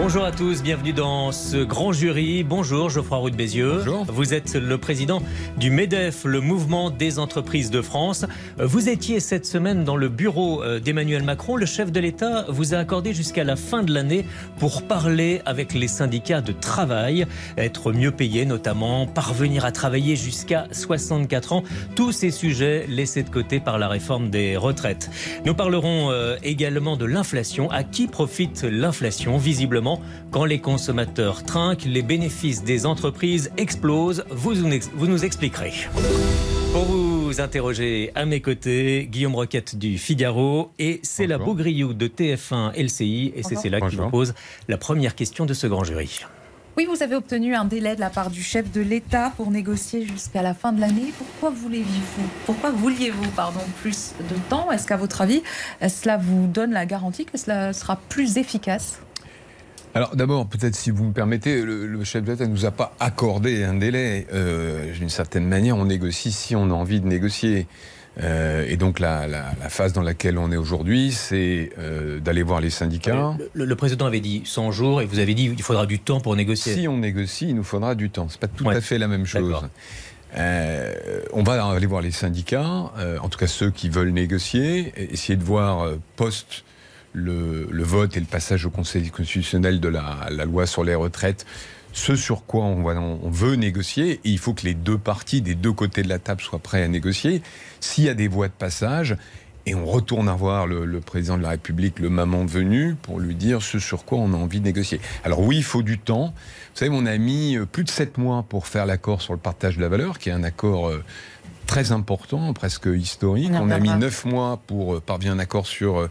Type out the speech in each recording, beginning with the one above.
Bonjour à tous, bienvenue dans ce grand jury. Bonjour Geoffroy Roux de Bézieux. Bonjour. Vous êtes le président du MEDEF, le mouvement des entreprises de France. Vous étiez cette semaine dans le bureau euh, d'Emmanuel Macron. Le chef de l'État vous a accordé jusqu'à la fin de l'année pour parler avec les syndicats de travail, être mieux payé notamment, parvenir à travailler jusqu'à 64 ans. Tous ces sujets laissés de côté par la réforme des retraites. Nous parlerons euh, également de l'inflation. À qui profite l'inflation? Visiblement, quand les consommateurs trinquent, les bénéfices des entreprises explosent. Vous, nous ex- vous nous expliquerez. Pour vous interroger à mes côtés, Guillaume Roquette du Figaro et c'est la. Beaugriou de TF1 LCI et c'est là qui vous pose la première question de ce grand jury. Oui, vous avez obtenu un délai de la part du chef de l'État pour négocier jusqu'à la fin de l'année. Pourquoi voulez-vous Pourquoi vouliez-vous pardon plus de temps? Est-ce qu'à votre avis, cela vous donne la garantie que cela sera plus efficace? Alors d'abord, peut-être si vous me permettez, le, le chef de l'État ne nous a pas accordé un délai. Euh, D'une certaine manière, on négocie si on a envie de négocier. Euh, et donc la, la- la phase dans laquelle on est aujourd'hui, c'est euh, d'aller voir les syndicats. Le, le président avait dit 100 jours et vous avez dit qu'il faudra du temps pour négocier. Si on négocie, il nous faudra du temps. C'est pas tout Ouais. à fait la même chose. Euh, on va aller voir les syndicats, en tout cas ceux qui veulent négocier, essayer de voir post le, le vote et le passage au Conseil constitutionnel de la, la loi sur les retraites, ce sur quoi on, va- on veut négocier. Et il faut que les deux parties des deux côtés de la table soient prêts à négocier. S'il y a des voies de passage, et on retourne à voir le, le président de la République le moment venu pour lui dire ce sur quoi on a envie de négocier. Alors oui, il faut du temps. Vous savez, on a mis euh, plus de sept mois pour faire l'accord sur le partage de la valeur, qui est un accord euh, très important, presque historique. On a mis neuf mois pour euh, parvenir à un accord sur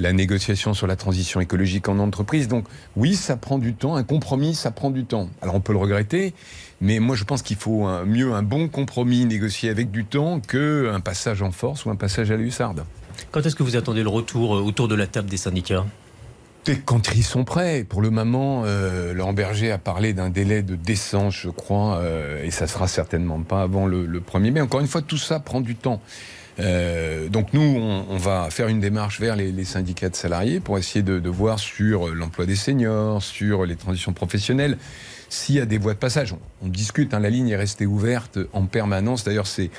la négociation sur la transition écologique en entreprise. Donc oui, ça prend du temps. Un compromis, ça prend du temps. Alors on peut le regretter, mais moi je pense qu'il faut un- mieux un bon compromis négocié avec du temps qu'un passage en force ou un passage à la hussarde. Quand est-ce que vous attendez le retour euh, autour de la table des syndicats? Quand ils sont prêts, pour le moment, euh, Laurent Berger a parlé d'un délai de décence, je crois, euh, et ça sera certainement pas avant le, le 1er mai. Encore une fois, tout ça prend du temps. Euh, donc nous, on, va faire une démarche vers les, syndicats de salariés pour essayer de, voir sur l'emploi des seniors, sur les transitions professionnelles, s'il y a des voies de passage. On, discute, hein, la ligne est restée ouverte en permanence. D'ailleurs, c'est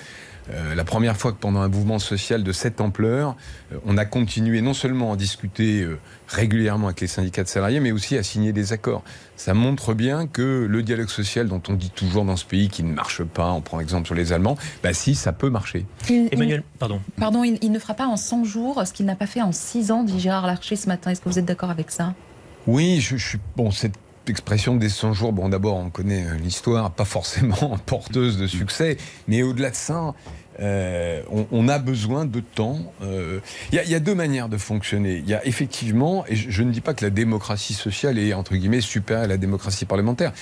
euh, la première fois que pendant un mouvement social de cette ampleur, euh, on a continué non seulement à discuter euh, régulièrement avec les syndicats de salariés, mais aussi à signer des accords. Ça montre bien que le dialogue social dont on dit toujours dans ce pays qu'il ne marche pas, on prend exemple sur les Allemands, bah si, ça peut marcher. Il- il- Emmanuel, pardon. Pardon, il, il ne fera pas en 100 jours ce qu'il n'a pas fait en 6 ans, dit Gérard Larcher ce matin. Est-ce que vous êtes d'accord avec ça? Oui, je, je suis bon. Cette expression des 100 jours, bon, d'abord, on connaît euh, l'histoire, pas forcément porteuse de succès, mais au-delà de ça. Euh, on, on a besoin de temps. Euh, Il y, a- il y a deux manières de fonctionner. Il y a effectivement, et je, je ne dis pas que la démocratie sociale est entre guillemets supérieure à la démocratie parlementaire.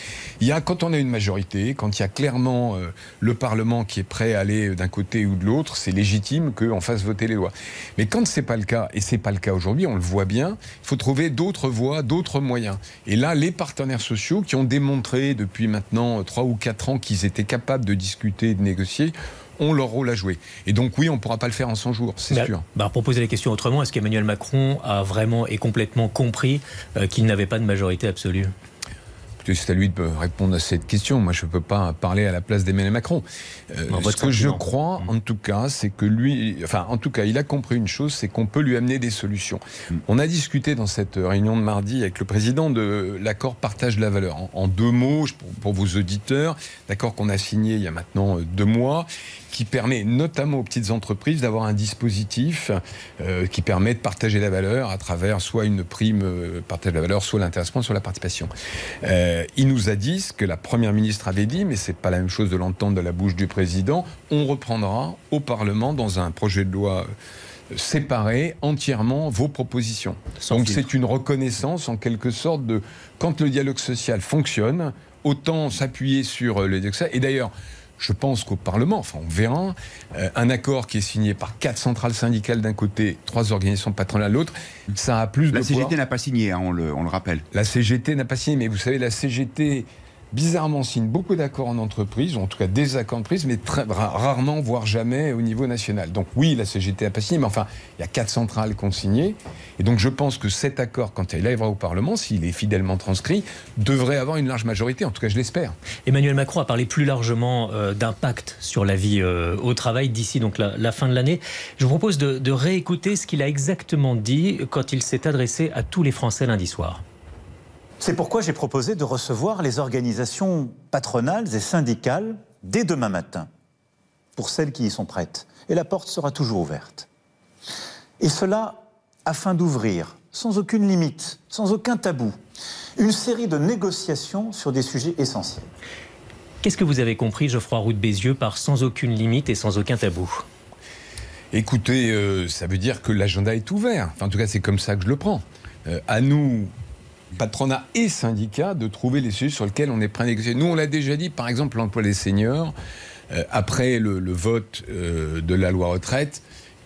Il y a quand on a une majorité, quand il y a clairement euh, le Parlement qui est prêt à aller d'un côté ou de l'autre, c'est légitime qu'on fasse voter les lois. Mais quand c'est pas le cas, et c'est pas le cas aujourd'hui, on le voit bien, il faut trouver d'autres voies, d'autres moyens. Et là, les partenaires sociaux qui ont démontré depuis maintenant trois ou quatre ans qu'ils étaient capables de discuter de négocier, ont leur rôle à jouer. Et donc oui, on ne pourra pas le faire en 100 jours, c'est Bah, sûr. bah, pour poser la question autrement, est-ce qu'Emmanuel Macron a vraiment et complètement compris euh, qu'il n'avait pas de majorité absolue? C'est à lui de répondre à cette question. Moi, je ne peux pas parler à la place d'Emmanuel Macron. Euh, ce que je crois, Mm. en tout cas, c'est que lui, enfin, en tout cas, il a compris une chose, c'est qu'on peut lui amener des solutions. Mm. On a discuté dans cette réunion de mardi avec le président de l'accord partage de la valeur. En, en deux mots, pour, pour vos auditeurs, l'accord qu'on a signé il y a maintenant euh, deux mois, qui permet notamment aux petites entreprises d'avoir un dispositif euh, qui permet de partager la valeur à travers soit une prime euh, partage de la valeur, soit l'intéressement, soit la participation. Euh, il nous a dit ce que la première ministre avait dit, mais c'est pas la même chose de l'entendre de la bouche du président. On reprendra au Parlement dans un projet de loi séparé entièrement vos propositions. Sans Donc c'est une reconnaissance en quelque sorte de quand le dialogue social fonctionne, autant s'appuyer sur le dialogue social. Et d'ailleurs, je pense qu'au Parlement, enfin on verra, euh, un accord qui est signé par quatre centrales syndicales d'un côté, trois organisations patronales de l'autre, ça a plus La de CGT poids. n'a pas signé, hein, on, le, on le rappelle. La CGT n'a pas signé, mais vous savez, la CGT bizarrement signe beaucoup d'accords en entreprise, ou en tout cas des accords en entreprise, mais très, ra- rarement, voire jamais au niveau national. Donc oui, la CGT n'a pas signé, mais enfin, il y a quatre centrales signé. Et donc je pense que cet accord, quand il arrivera au Parlement, s'il est fidèlement transcrit, devrait avoir une large majorité, en tout cas je l'espère. Emmanuel Macron a parlé plus largement euh, d'impact sur la vie euh, au travail d'ici donc la, fin de l'année. Je vous propose de réécouter ce qu'il a exactement dit quand il s'est adressé à tous les Français lundi soir. C'est pourquoi j'ai proposé de recevoir les organisations patronales et syndicales dès demain matin, pour celles qui y sont prêtes. Et la porte sera toujours ouverte. Et cela afin d'ouvrir, sans aucune limite, sans aucun tabou, une série de négociations sur des sujets essentiels. Qu'est-ce que vous avez compris, Geoffroy Roux de Bézieux, par sans aucune limite et sans aucun tabou? Écoutez, euh, ça veut dire que l'agenda est ouvert. Enfin, en tout cas, c'est comme ça que je le prends. Euh, à nous, patronat et syndicats, de trouver les sujets sur lesquels on est prêt à négocier. Nous, on l'a déjà dit, par exemple, l'emploi des seniors, euh, après le, vote euh, de la loi retraite,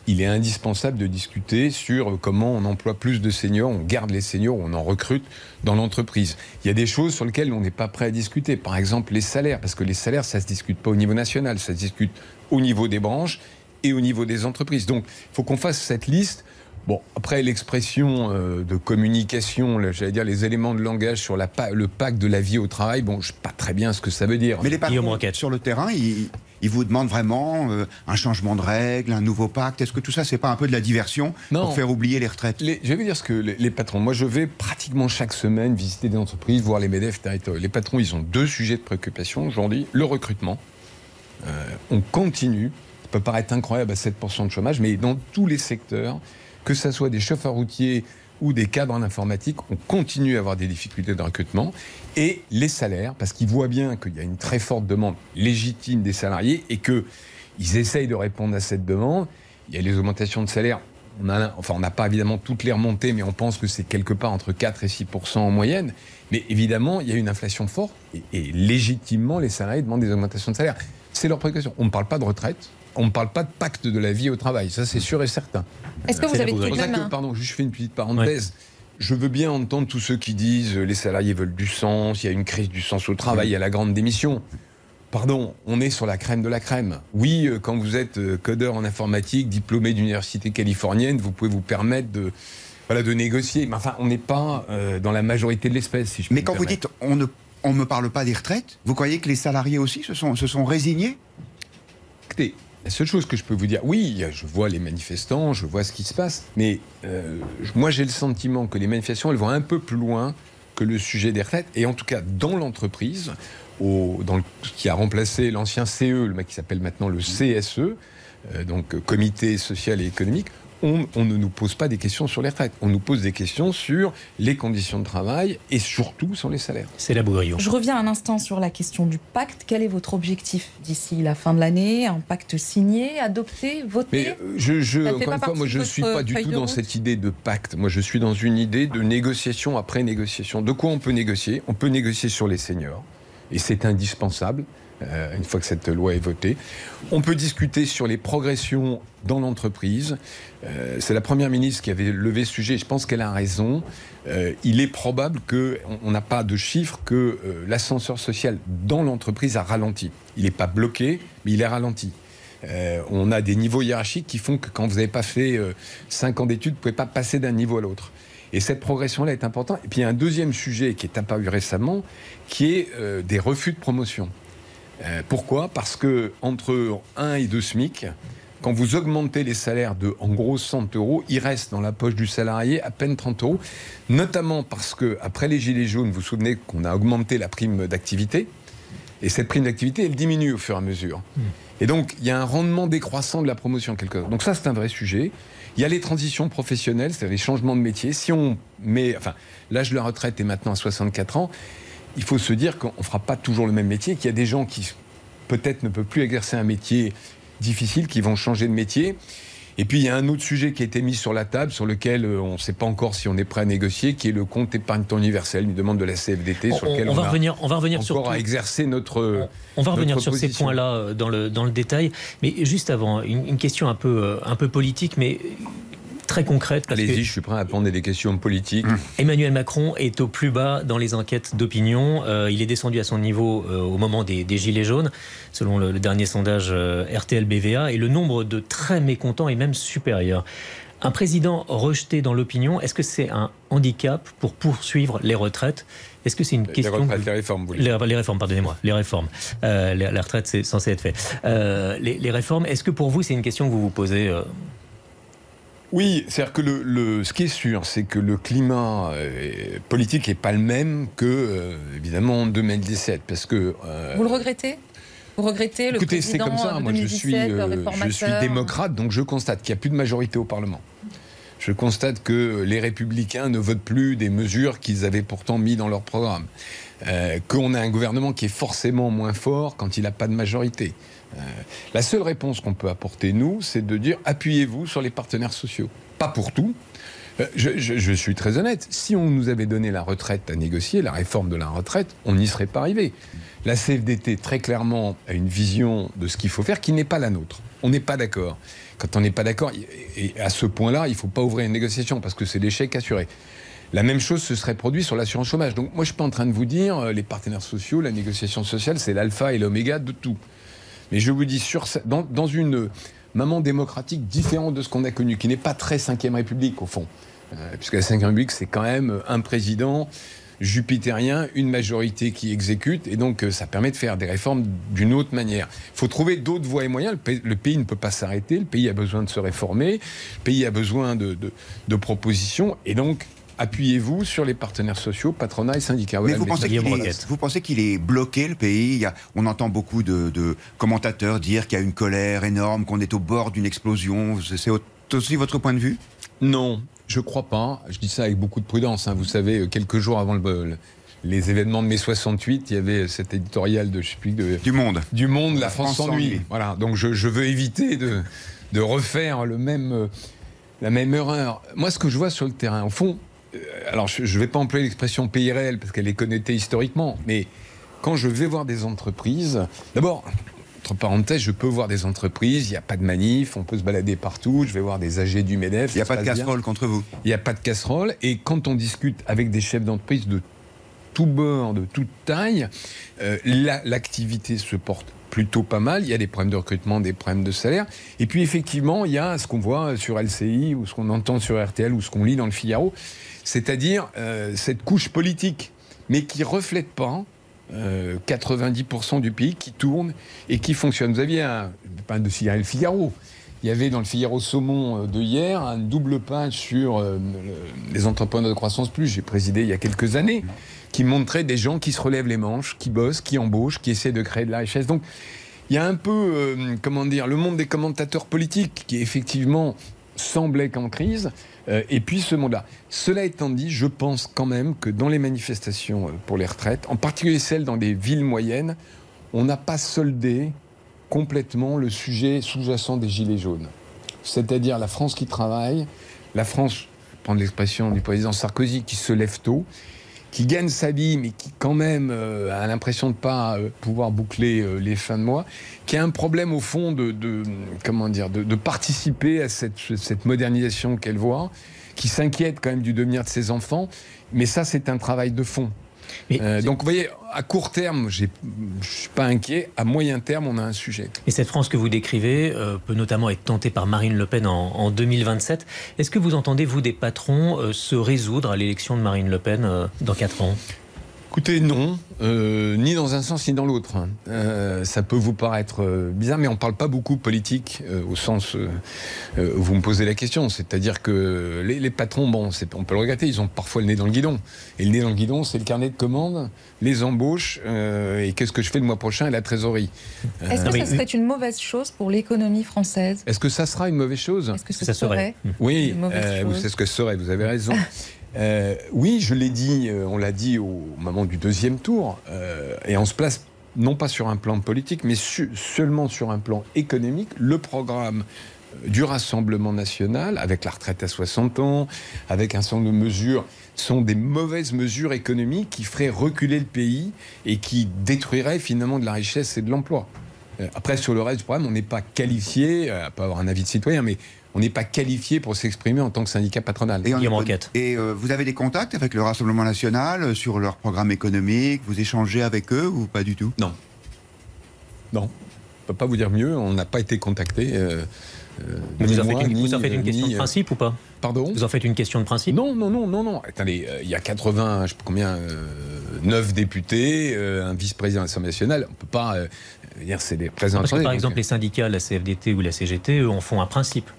il est indispensable de discuter sur comment on emploie plus de seniors, on garde les seniors, on en recrute dans l'entreprise. Il y a des choses sur lesquelles on n'est pas prêt à discuter. Par exemple, les salaires, parce que les salaires, ça ne se discute pas au niveau national, ça se discute au niveau des branches et au niveau des entreprises. Donc, il faut qu'on fasse cette liste. Bon, après l'expression euh, de communication, j'allais dire les éléments de langage sur la pa- le pacte de la vie au travail, bon, je sais pas très bien ce que ça veut dire. Mais les patrons sur le terrain, ils, ils vous demandent vraiment euh, un changement de règles, un nouveau pacte. Est-ce que tout ça, c'est pas un peu de la diversion Non. pour faire oublier les retraites? Les- je vais vous dire ce que les, les patrons. Moi, je vais pratiquement chaque semaine visiter des entreprises, voir les MEDEF territoriaux. Les patrons, ils ont deux sujets de préoccupation aujourd'hui. Le recrutement. Euh, on continue. Ça peut paraître incroyable à 7% de chômage, mais dans tous les secteurs, que ce soit des chauffeurs routiers ou des cadres en informatique, on continue à avoir des difficultés de recrutement. Et les salaires, parce qu'ils voient bien qu'il y a une très forte demande légitime des salariés et qu'ils essayent de répondre à cette demande. Il y a les augmentations de salaire. On enfin, on n'a pas évidemment toutes les remontées, mais on pense que c'est quelque part entre 4 et 6% en moyenne. Mais évidemment, il y a une inflation forte et légitimement, les salariés demandent des augmentations de salaire. C'est leur préoccupation. On ne parle pas de retraite, on ne parle pas de pacte de la vie au travail. Ça, c'est sûr et certain. Est-ce que vous avez même que, pardon, juste je fais une petite parenthèse. Je veux bien entendre tous ceux qui disent euh, les salariés veulent du sens, il y a une crise du sens au travail, il y a la grande démission. Pardon, on est sur la crème de la crème. Oui, euh, quand vous êtes euh, codeur en informatique, diplômé d'université californienne, vous pouvez vous permettre de, voilà, de négocier. Mais enfin, on n'est pas euh, dans la majorité de l'espèce, si je puis Mais quand vous dites on ne on me parle pas des retraites, vous croyez que les salariés aussi se sont, se sont résignés? Écoutez, la seule chose que je peux vous dire, oui, je vois les manifestants, je vois ce qui se passe, mais euh, moi j'ai le sentiment que les manifestations, elles vont un peu plus loin que le sujet des retraites, et en tout cas dans l'entreprise, qui a remplacé l'ancien CE, le mec qui s'appelle maintenant le CSE, euh, donc euh, Comité social et économique, on, on ne nous pose pas des questions sur les retraites, on nous pose des questions sur les conditions de travail et surtout sur les salaires. C'est la Bourillon. Je reviens un instant sur la question du pacte. Quel est votre objectif d'ici la fin de l'année? Un pacte signé, adopté, voté? Mais euh, je, encore une fois, moi de je ne suis pas du tout dans route cette idée de pacte. Moi je suis dans une idée de négociation après négociation. De quoi on peut négocier? On peut négocier sur les seniors. Et c'est indispensable, euh, une fois que cette loi est votée. On peut discuter sur les progressions dans l'entreprise. Euh, c'est la Première ministre qui avait levé ce sujet. Je pense qu'elle a raison. Euh, il est probable qu'on on n'a pas de chiffres que euh, l'ascenseur social dans l'entreprise a ralenti. Il n'est pas bloqué, mais il est ralenti. Euh, on a des niveaux hiérarchiques qui font que quand vous n'avez pas fait 5 ans d'études, vous ne pouvez pas passer d'un niveau à l'autre. Et cette progression-là est importante. Et puis il y a un deuxième sujet qui est apparu récemment, qui est euh, des refus de promotion. Euh, pourquoi? Parce que entre 1 et 2 SMIC, quand vous augmentez les salaires de en gros 100 euros, il reste dans la poche du salarié à peine 30 euros, notamment parce que après les gilets jaunes, vous vous souvenez qu'on a augmenté la prime d'activité, et cette prime d'activité, elle diminue au fur et à mesure. Et donc, il y a un rendement décroissant de la promotion, quelque part. Donc ça, c'est un vrai sujet. Il y a les transitions professionnelles, c'est-à-dire les changements de métier. Si on met, enfin, l'âge de la retraite est maintenant à 64 ans, il faut se dire qu'on ne fera pas toujours le même métier, qu'il y a des gens qui peut-être ne peuvent plus exercer un métier difficile, qui vont changer de métier. Et puis il y a un autre sujet qui a été mis sur la table, sur lequel euh, on ne sait pas encore si on est prêt à négocier, qui est le compte épargne temps universel, une demande de la CFDT, sur lequel on, va a revenir, on va revenir encore sur à exercer notre. On, va revenir sur ces points-là euh, dans le, dans le détail. Mais juste avant, une, une question un peu, euh, un peu politique, mais très concrète. parce que- Allez-y, je suis prêt à répondre à des questions politiques. Emmanuel Macron est au plus bas dans les enquêtes d'opinion. Euh, il est descendu à son niveau euh, au moment des, des Gilets jaunes, selon le, le dernier sondage euh, RTL-BVA, et le nombre de très mécontents est même supérieur. Un président rejeté dans l'opinion, est-ce que c'est un handicap pour poursuivre les retraites? Est-ce que c'est une Les question retraites, que- les réformes, vous voulez les, les réformes, pardonnez-moi, les réformes. Euh, la retraite, c'est censé être fait. Euh, les, les réformes, est-ce que pour vous, c'est une question que vous vous posez euh, Oui, c'est-à-dire que le, le- ce qui est sûr, c'est que le climat euh, politique n'est pas le même que, euh, évidemment, en 2017. Parce que. euh, Vous le regrettez? Vous regrettez le Écoutez, c'est comme ça. Moi, je suis, 2017, le je suis démocrate, donc je constate qu'il n'y a plus de majorité au Parlement. Je constate que les républicains ne votent plus des mesures qu'ils avaient pourtant mis dans leur programme. Euh, qu'on a un gouvernement qui est forcément moins fort quand il n'a pas de majorité. Euh, la seule réponse qu'on peut apporter, nous, c'est de dire appuyez-vous sur les partenaires sociaux. Pas pour tout. Euh, Je, suis très honnête. Si on nous avait donné la retraite à négocier, la réforme de la retraite, on n'y serait pas arrivé. La CFDT, très clairement, a une vision de ce qu'il faut faire qui n'est pas la nôtre. On n'est pas d'accord. Quand on n'est pas d'accord, et à ce point-là, il ne faut pas ouvrir une négociation parce que c'est l'échec assuré. La même chose se serait produit sur l'assurance chômage. Donc moi, je ne suis pas en train de vous dire, euh, les partenaires sociaux, la négociation sociale, c'est l'alpha et l'oméga de tout. Mais je vous dis, dans, dans une maman démocratique différente de ce qu'on a connu, qui n'est pas très 5ème République au fond, euh, puisque la 5ème République, c'est quand même un président jupitérien, une majorité qui exécute, et donc euh, ça permet de faire des réformes d'une autre manière. Il faut trouver d'autres voies et moyens. Le pays, ne peut pas s'arrêter, le pays a besoin de se réformer, le pays a besoin de- de propositions, et donc appuyez-vous sur les partenaires sociaux, patronat et syndicats. Mais vous pensez, qu'il est, Roquette. vous pensez qu'il est bloqué, le pays? Il y a- On entend beaucoup de, de commentateurs dire qu'il y a une colère énorme, qu'on est au bord d'une explosion. C'est aussi votre point de vue? Non, je crois pas. Je dis ça avec beaucoup de prudence. hein. Vous savez, euh, quelques jours avant le- le- les événements de mai 68, il y avait cet éditorial de, je sais plus, de- Du monde. du Monde, la, La France, France s'ennuie. Voilà. Donc je, je veux éviter de, de refaire le même, euh, la même erreur. Moi, ce que je vois sur le terrain, au fond, euh, alors je ne vais pas employer l'expression pays réel parce qu'elle est connotée historiquement, mais quand je vais voir des entreprises, d'abord. Entre parenthèses, je peux voir des entreprises, il n'y a pas de manif, on peut se balader partout, je vais voir des AG du MEDEF. Il n'y a pas de bien. casserole contre vous. Il n'y a pas de casserole. Et quand on discute avec des chefs d'entreprise de tout bord, de toute taille, euh, la- l'activité se porte plutôt pas mal. Il y a des problèmes de recrutement, des problèmes de salaire. Et puis effectivement, il y a ce qu'on voit sur LCI ou ce qu'on entend sur RTL ou ce qu'on lit dans le Figaro, c'est-à-dire euh, cette couche politique, mais qui reflète pas euh, 90% du pays qui tourne et qui fonctionne. Vous aviez un, pas de le Figaro. Il y avait dans le Figaro Saumon euh, de hier un double page sur euh, le- les entrepreneurs de croissance plus, j'ai présidé il y a quelques années, qui montrait des gens qui se relèvent les manches, qui bossent, qui embauchent, qui essaient de créer de la richesse. Donc il y a un peu, euh, comment dire, le monde des commentateurs politiques qui effectivement semblait qu'en crise, euh, et puis ce monde-là. Cela étant dit, je pense quand même que dans les manifestations euh, pour les retraites, en particulier celles dans des villes moyennes, on n'a pas soldé complètement le sujet sous-jacent des Gilets jaunes. C'est-à-dire la France qui travaille, la France, prendre l'expression du président Sarkozy, qui se lève tôt, qui gagne sa vie, mais qui quand même euh, a l'impression de ne pas euh, pouvoir boucler euh, les fins de mois, qui a un problème au fond de, de- comment dire, de, de participer à cette, cette modernisation qu'elle voit, qui s'inquiète quand même du devenir de ses enfants, mais ça c'est un travail de fond. Euh, donc vous voyez, à court terme, je ne suis pas inquiet, à moyen terme, on a un sujet. Et cette France que vous décrivez euh, peut notamment être tentée par Marine Le Pen en, en 2027. Est-ce que vous entendez, vous, des patrons euh, se résoudre à l'élection de Marine Le Pen dans 4 ans? Écoutez, non, euh, ni dans un sens ni dans l'autre. Euh, ça peut vous paraître euh, bizarre, mais on ne parle pas beaucoup politique euh, au sens où vous me posez la question. C'est-à-dire que les, les patrons, bon, c'est- on peut le regretter, ils ont parfois le nez dans le guidon. Et le nez dans le guidon, c'est le carnet de commandes, les embauches, euh, et qu'est-ce que je fais le mois prochain et la trésorerie. Est-ce que ce serait une mauvaise chose pour l'économie française? Est-ce que ça sera une mauvaise chose? Est-ce que ce Ça serait. serait Oui, Une mauvaise vous savez ce que ce serait, vous avez raison. Euh, oui, je l'ai dit, euh, on l'a dit au moment du deuxième tour, euh, et on se place non pas sur un plan politique, mais seulement sur un plan économique. Le programme du Rassemblement national, avec la retraite à 60 ans, avec un certain nombre de mesures, sont des mauvaises mesures économiques qui feraient reculer le pays et qui détruiraient finalement de la richesse et de l'emploi. Après, sur le reste du problème, on n'est pas qualifié, à pas avoir un avis de citoyen, mais on n'est pas qualifié pour s'exprimer en tant que syndicat patronal. Et, on Guillaume est- Enquête. et, euh, vous avez des contacts avec le Rassemblement national euh, sur leur programme économique? Vous échangez avec eux ou pas du tout? Non. Non. Je peux pas vous dire mieux, on n'a pas été contacté. euh, vous en faites une, ni, vous en faites une question ni, de principe ou pas? Pardon? Vous en faites une question de principe? Non, non, non, non, non. Attendez, euh, il y a 80, je sais pas combien, euh, 9 députés, euh, un vice-président de l'Assemblée nationale. On peut pas euh, dire c'est des. Parce que par donc, exemple, les syndicats, la CFDT ou la CGT, eux, en font un principe.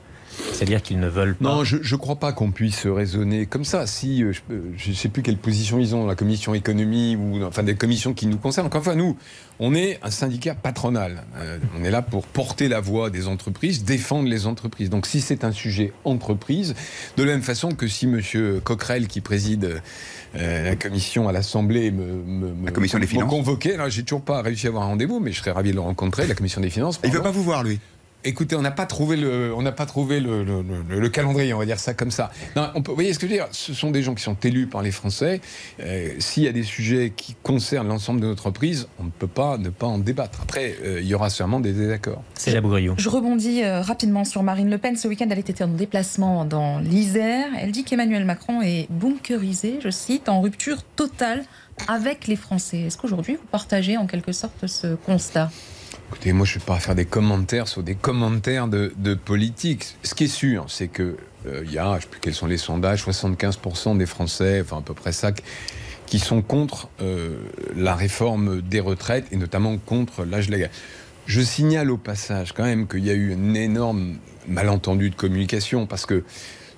C'est-à-dire qu'ils ne veulent pas. Non, je ne crois pas qu'on puisse raisonner comme ça. Si, euh, je ne sais plus quelle position ils ont, la commission économie ou enfin des commissions qui nous concernent. Encore une fois, nous, on est un syndicat patronal. Euh, on est là pour porter la voix des entreprises, défendre les entreprises. Donc si c'est un sujet entreprise, de la même façon que si Monsieur Coquerel, qui préside euh, la commission à l'Assemblée, me, me, me- La commission des me finances. convoquait, alors j'ai toujours pas réussi à avoir un rendez-vous, mais je serais ravi de le rencontrer, la commission des finances. Il ne veut pas vous voir, lui. Écoutez, on n'a pas trouvé le, on n'a pas trouvé le, le- le- le calendrier, on va dire ça comme ça. Non, on peut, vous voyez ce que je veux dire? Ce sont des gens qui sont élus par les Français. Euh, S'il y a des sujets qui concernent l'ensemble de notre entreprise, on ne peut pas ne pas en débattre. Après, euh, il y aura sûrement des désaccords. C'est la Bougriot. Je rebondis euh, rapidement sur Marine Le Pen. Ce week-end, elle était en déplacement dans l'Isère. Elle dit qu'Emmanuel Macron est bunkerisé, je cite, en rupture totale avec les Français. Est-ce qu'aujourd'hui, vous partagez en quelque sorte ce constat? Écoutez, moi, je ne vais pas faire des commentaires sur des commentaires de, politique. Ce qui est sûr, c'est que euh, il y a, je ne sais plus quels sont les sondages, 75% des Français, enfin à peu près ça, qui sont contre euh, la réforme des retraites et notamment contre l'âge légal. Je signale au passage quand même qu'il y a eu un énorme malentendu de communication parce que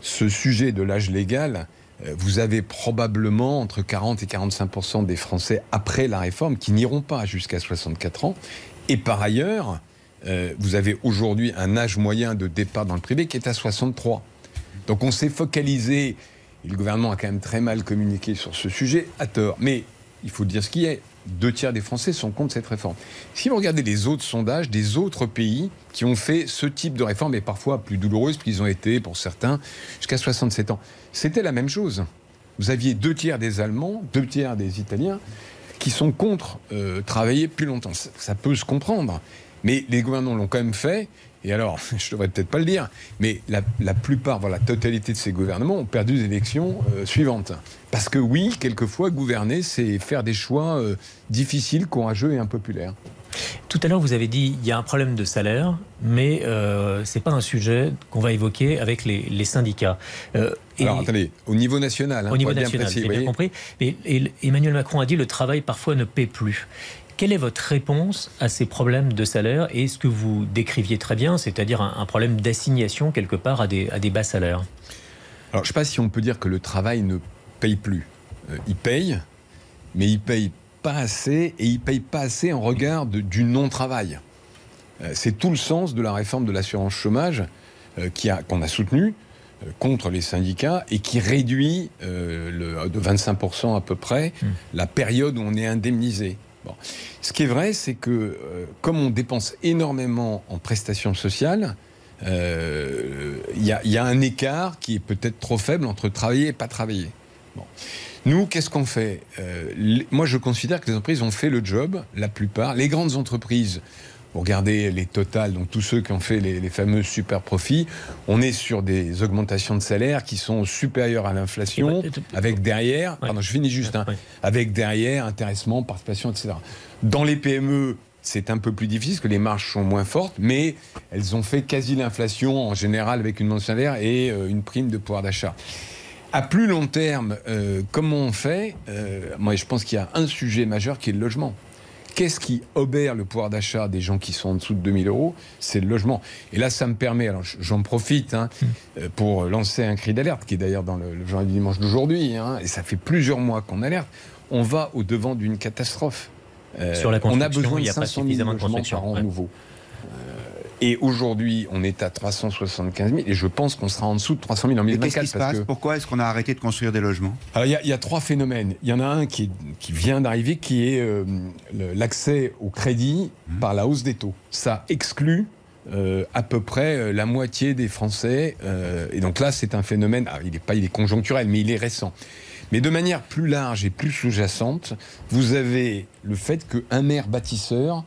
ce sujet de l'âge légal, euh, vous avez probablement entre 40 et 45 des Français après la réforme qui n'iront pas jusqu'à 64 ans. Et par ailleurs, euh, vous avez aujourd'hui un âge moyen de départ dans le privé qui est à 63. Donc on s'est focalisé, et le gouvernement a quand même très mal communiqué sur ce sujet, à tort. Mais il faut dire ce qui est. Deux tiers des Français sont contre cette réforme. Si vous regardez les autres sondages des autres pays qui ont fait ce type de réforme, et parfois plus douloureuse, puisqu'ils ont été, pour certains, jusqu'à 67 ans, c'était la même chose. Vous aviez deux tiers des Allemands, deux tiers des Italiens sont contre euh, travailler plus longtemps. Ça, peut se comprendre. Mais les gouvernements l'ont quand même fait. Et alors, je devrais peut-être pas le dire, mais la, plupart, voilà, la totalité de ces gouvernements ont perdu les élections euh, suivantes. Parce que oui, quelquefois, gouverner, c'est faire des choix euh, difficiles, courageux et impopulaires. Tout à l'heure, vous avez dit il y a un problème de salaire, mais euh, c'est pas un sujet qu'on va évoquer avec les, les syndicats. Euh, et Alors, attendez, au niveau national, hein, au niveau national, j'ai bien voyez. compris. Mais et Emmanuel Macron a dit le travail parfois ne paie plus. Quelle est votre réponse à ces problèmes de salaire et ce que vous décriviez très bien, c'est-à-dire un, un problème d'assignation quelque part à des, à des bas salaires? Alors, je ne sais pas si on peut dire que le travail ne paye plus. Euh, il paye, mais il paye pas assez, et il paye pas assez en regard de- du non-travail. Euh, C'est tout le sens de la réforme de l'assurance chômage euh, qui a- qu'on a soutenue euh, contre les syndicats et qui réduit le- de 25% à peu près la période où on est indemnisé. Bon. Ce qui est vrai, c'est que comme on dépense énormément en prestations sociales, euh, il y, a- il y a un écart qui est peut-être trop faible entre travailler et pas travailler. Bon. Nous, qu'est-ce qu'on fait Euh, les- Moi, je considère que les entreprises ont fait le job, la plupart. Les grandes entreprises, vous regardez les totales, donc tous ceux qui ont fait les, les fameux super profits, on est sur des augmentations de salaire qui sont supérieures à l'inflation, et- avec derrière, Ouais. pardon, je finis juste, hein, Ouais. avec derrière intéressement, participation, etc. Dans les PME, c'est un peu plus difficile parce que les marges sont moins fortes, mais elles ont fait quasi l'inflation en général avec une mention salaire et euh, une prime de pouvoir d'achat. À plus long terme, euh, comment on fait Euh, Moi, je pense qu'il y a un sujet majeur qui est le logement. Qu'est-ce qui obère le pouvoir d'achat des gens qui sont en dessous de 2000 euros? C'est le logement. Et là, ça me permet, alors j'en profite hein, euh, pour lancer un cri d'alerte, qui est d'ailleurs dans le, le journal du dimanche d'aujourd'hui, hein, et ça fait plusieurs mois qu'on alerte. On va au devant d'une catastrophe. Euh, Sur la on a construction, besoin il de y a pas 500 000 suffisamment logements construction, par an ouais. nouveaux. Et aujourd'hui, on est à 375 000, et je pense qu'on sera en dessous de 300 000 en Et qu'est-ce 2024. qui se passe que- Pourquoi est-ce qu'on a arrêté de construire des logements alors, il y, a- il y a trois phénomènes. Il y en a un qui, est- qui vient d'arriver, qui est euh, l'accès au crédit par la hausse des taux. Ça exclut euh, à peu près euh, la moitié des Français. euh, et donc là, c'est un phénomène, ah, il est pas, il est conjoncturel, mais il est récent. Mais de manière plus large et plus sous-jacente, vous avez le fait qu'un maire bâtisseur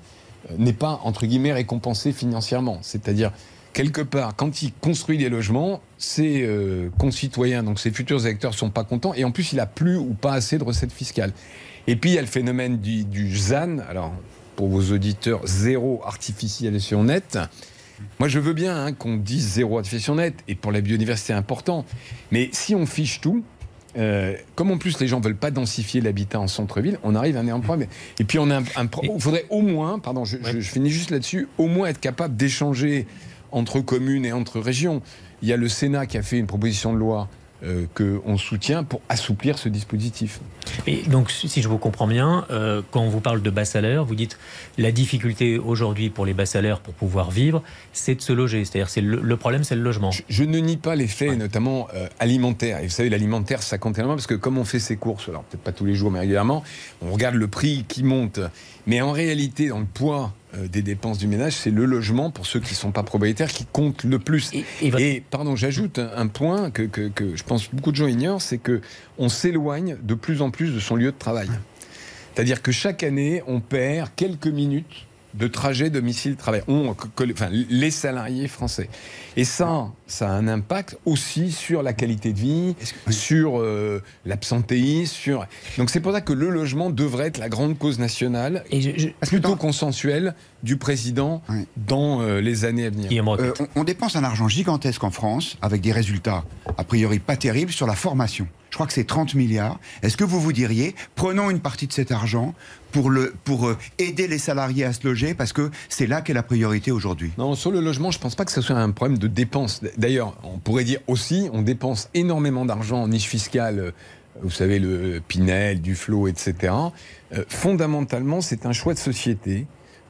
n'est pas, entre guillemets, récompensé financièrement. C'est-à-dire, quelque part, quand il construit des logements, ses euh, concitoyens, donc ses futurs électeurs, sont pas contents, et en plus, il a plus ou pas assez de recettes fiscales. Et puis, il y a le phénomène du, ZAN, alors, pour vos auditeurs, zéro artificialisation nette. Moi, je veux bien hein, qu'on dise zéro artificialisation nette, et pour la biodiversité, c'est important. Mais si on fiche tout, euh, comme en plus les gens veulent pas densifier l'habitat en centre-ville, on arrive à un énorme problème. Et puis on a un, un il faudrait au moins, pardon, je, je- je finis juste là-dessus, au moins être capable d'échanger entre communes et entre régions. Il y a le Sénat qui a fait une proposition de loi euh, qu'on soutient pour assouplir ce dispositif. Et donc, si je vous comprends bien, euh, quand on vous parle de bas salaire, vous dites la difficulté aujourd'hui pour les bas salaires pour pouvoir vivre, c'est de se loger. C'est-à-dire, c'est le, le problème, c'est le logement. Je, je ne nie pas les faits, notamment euh, alimentaires. Et vous savez, l'alimentaire, ça compte énormément parce que comme on fait ses courses, alors peut-être pas tous les jours, mais régulièrement, on regarde le prix qui monte. Mais en réalité, dans le poids des dépenses du ménage, c'est le logement, pour ceux qui ne sont pas propriétaires, qui compte le plus. Et, et votre- Et pardon, j'ajoute un, un point que, que- que je pense beaucoup de gens ignorent, c'est que on s'éloigne de plus en plus de son lieu de travail. C'est-à-dire que chaque année, on perd quelques minutes de trajet domicile-travail. Enfin, les salariés français. Et ça, ça a un impact aussi sur la qualité de vie, que- sur euh, l'absentéisme, sur. Donc c'est pour ça que le logement devrait être la grande cause nationale, et je- je- plutôt dans- consensuelle du président Oui. dans euh, les années à venir. Euh, on, on dépense un argent gigantesque en France avec des résultats a priori pas terribles sur la formation. Je crois que c'est 30 milliards. Est-ce que vous vous diriez, prenons une partie de cet argent pour, le, pour euh, aider les salariés à se loger parce que c'est là qu'est la priorité aujourd'hui? Non, sur le logement, je pense pas que ce soit un problème de dépenses. D'ailleurs, on pourrait dire aussi, on dépense énormément d'argent en niche fiscale. euh, Vous savez, le Pinel, Duflo, etc. Euh, fondamentalement, c'est un choix de société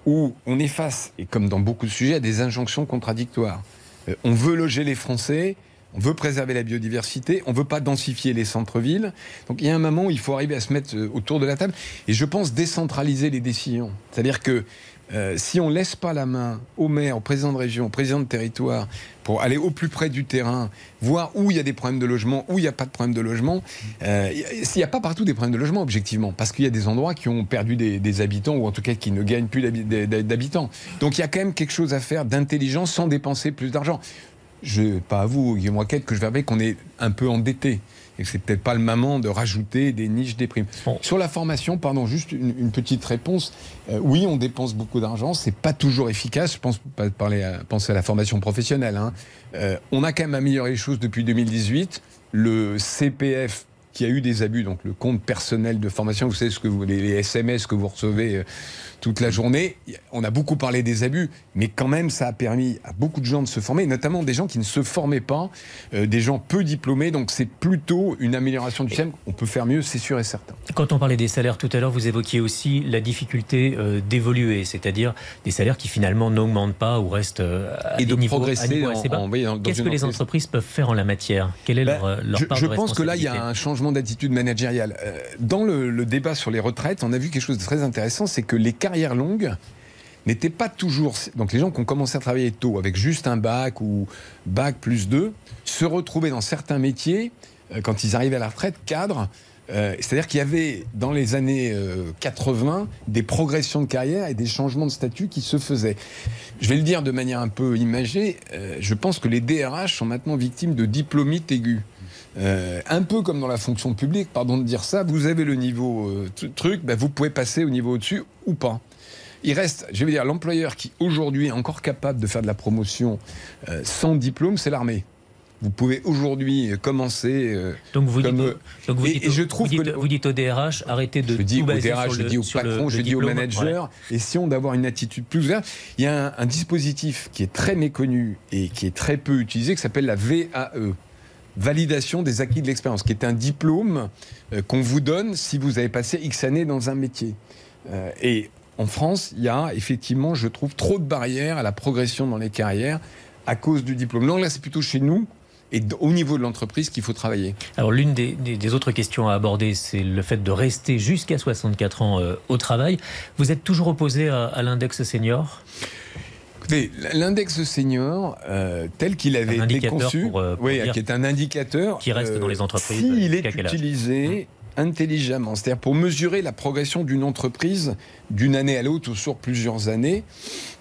où on est face, et comme dans beaucoup de sujets, à des injonctions contradictoires. Euh, on veut loger les Français, on veut préserver la biodiversité, on veut pas densifier les centres-villes. Donc il y a un moment où il faut arriver à se mettre euh, autour de la table. Et je pense décentraliser les décisions. C'est-à-dire que euh, si on laisse pas la main au maire, au président de région, au président de territoire, pour aller au plus près du terrain, voir où il y a des problèmes de logement, où il n'y a pas de problème de logement, euh, il n'y a pas partout des problèmes de logement, objectivement, parce qu'il y a des endroits qui ont perdu des, des habitants, ou en tout cas qui ne gagnent plus d'habi- d'hab- d'habitants. Donc il y a quand même quelque chose à faire d'intelligent sans dépenser plus d'argent. Je, pas à vous, Guillaume Roquette, que je verrais qu'on est un peu endetté. Et que c'est peut-être pas le moment de rajouter des niches des primes. Bon. Sur la formation, pardon, juste une, une petite réponse. Euh, oui, on dépense beaucoup d'argent, c'est pas toujours efficace. Je pense pas parler à, penser à la formation professionnelle. hein. Euh, on a quand même amélioré les choses depuis 2018. Le CPF qui a eu des abus, donc le compte personnel de formation, vous savez ce que vous, les, les SMS que vous recevez euh, toute la journée. On a beaucoup parlé des abus, mais quand même, ça a permis à beaucoup de gens de se former, notamment des gens qui ne se formaient pas, euh, des gens peu diplômés. Donc c'est plutôt une amélioration du système. On peut faire mieux, c'est sûr et certain. Quand on parlait des salaires tout à l'heure, vous évoquiez aussi la difficulté euh, d'évoluer, c'est-à-dire des salaires qui finalement n'augmentent pas ou restent euh, à Et des de niveaux, progresser assez bas. en- Qu'est-ce que les entreprise. entreprises peuvent faire en la matière? Quelle est Ben, leur, euh, leur je, part je de pense que là, il y a un changement d'attitude managériale. Dans le, le débat sur les retraites, on a vu quelque chose de très intéressant, c'est que les carrières longues n'étaient pas toujours... Donc les gens qui ont commencé à travailler tôt, avec juste un bac ou bac plus deux, se retrouvaient dans certains métiers, euh, quand ils arrivaient à la retraite, cadres. Euh, C'est-à-dire qu'il y avait, dans les années euh, 80, des progressions de carrière et des changements de statut qui se faisaient. Je vais le dire de manière un peu imagée, euh, je pense que les DRH sont maintenant victimes de diplomites aigus. Euh, un peu comme dans la fonction publique, pardon de dire ça, vous avez le niveau euh, tru- truc, ben, vous pouvez passer au niveau au-dessus ou pas. Il reste, je vais dire, l'employeur qui aujourd'hui est encore capable de faire de la promotion euh, sans diplôme, c'est l'armée. Vous pouvez aujourd'hui commencer. euh, Donc vous, comme, dites, euh, donc vous et- dites et je au- trouve vous dites, que le- vous dites au DRH, arrêtez de je dis tout au DRH, sur je le- dis au le- patron, le je dis au manager. Essayons d'avoir une attitude plus ouverte. Il y a un, un dispositif qui est très méconnu et qui est très peu utilisé, qui s'appelle la VAE. Validation des acquis de l'expérience, qui est un diplôme euh, qu'on vous donne si vous avez passé X années dans un métier. Euh, et en France, il y a effectivement, je trouve, trop de barrières à la progression dans les carrières à cause du diplôme. Non, là, c'est plutôt chez nous et au niveau de l'entreprise qu'il faut travailler. Alors l'une des, autres questions à aborder, c'est le fait de rester jusqu'à 64 ans euh, au travail. Vous êtes toujours opposé à l'index senior? L'index senior, euh, tel qu'il avait été conçu, pour, euh, pour oui, dire qui est un indicateur qui reste dans les entreprises, S'il est utilisé intelligemment, c'est-à-dire pour mesurer la progression d'une entreprise d'une année à l'autre ou sur plusieurs années,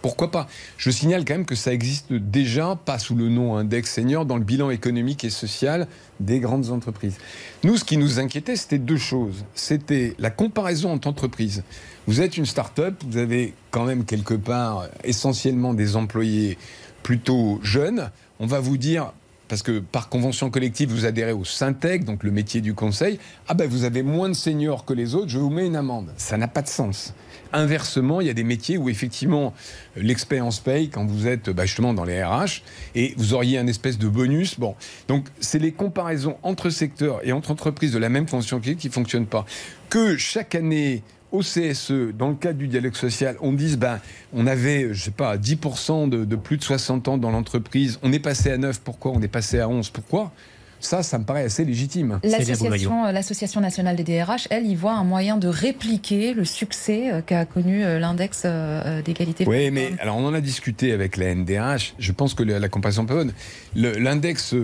pourquoi pas? Je signale quand même que ça existe déjà, pas sous le nom index senior, dans le bilan économique et social des grandes entreprises. Nous, ce qui nous inquiétait, c'était deux choses. C'était la comparaison entre entreprises. Vous êtes une start-up, vous avez quand même quelque part essentiellement des employés plutôt jeunes. On va vous dire, parce que par convention collective, vous adhérez au Syntec, donc le métier du conseil, ah ben vous avez moins de seniors que les autres, je vous mets une amende. Ça n'a pas de sens. Inversement, il y a des métiers où effectivement l'expérience paye quand vous êtes bah, justement dans les RH et vous auriez un espèce de bonus. Bon, donc c'est les comparaisons entre secteurs et entre entreprises de la même collective qui ne fonctionnent pas. Que chaque année au CSE, dans le cadre du dialogue social, on dise, ben, on avait, je sais pas, 10% de, de plus de 60 ans dans l'entreprise, on est passé à 9, pourquoi? On est passé à 11, pourquoi? Ça, ça me paraît assez légitime. L'association, l'Association nationale des DRH, elle, y voit un moyen de répliquer le succès euh, qu'a connu euh, l'index euh, d'égalité. Oui, mais alors on en a discuté avec la NDRH. Je pense que la comparaison bonne. L'index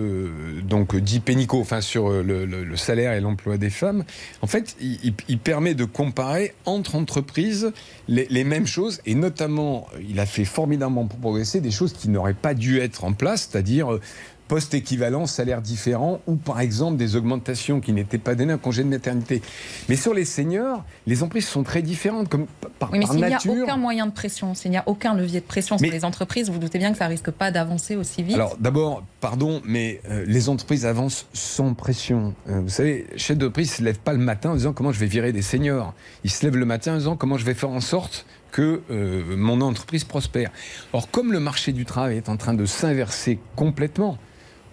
donc dit Pénico, enfin sur le, salaire et l'emploi des femmes, en fait, il, permet de comparer entre entreprises les, les, mêmes choses et notamment, il a fait formidablement progresser des choses qui n'auraient pas dû être en place, c'est-à-dire poste équivalent, salaire différent, ou par exemple des augmentations qui n'étaient pas données en congé de maternité. Mais sur les seniors, les entreprises sont très différentes, comme par, oui, mais s'il n'y a aucun moyen de pression, s'il n'y a aucun levier de pression sur les entreprises, vous doutez bien que ça risque pas d'avancer aussi vite. Alors d'abord, pardon, mais euh, les entreprises avancent sans pression. Euh, vous savez, chef d'entreprise ne se lève pas le matin en disant comment je vais virer des seniors. Il se lève le matin en disant comment je vais faire en sorte que euh, mon entreprise prospère. Or, comme le marché du travail est en train de s'inverser complètement,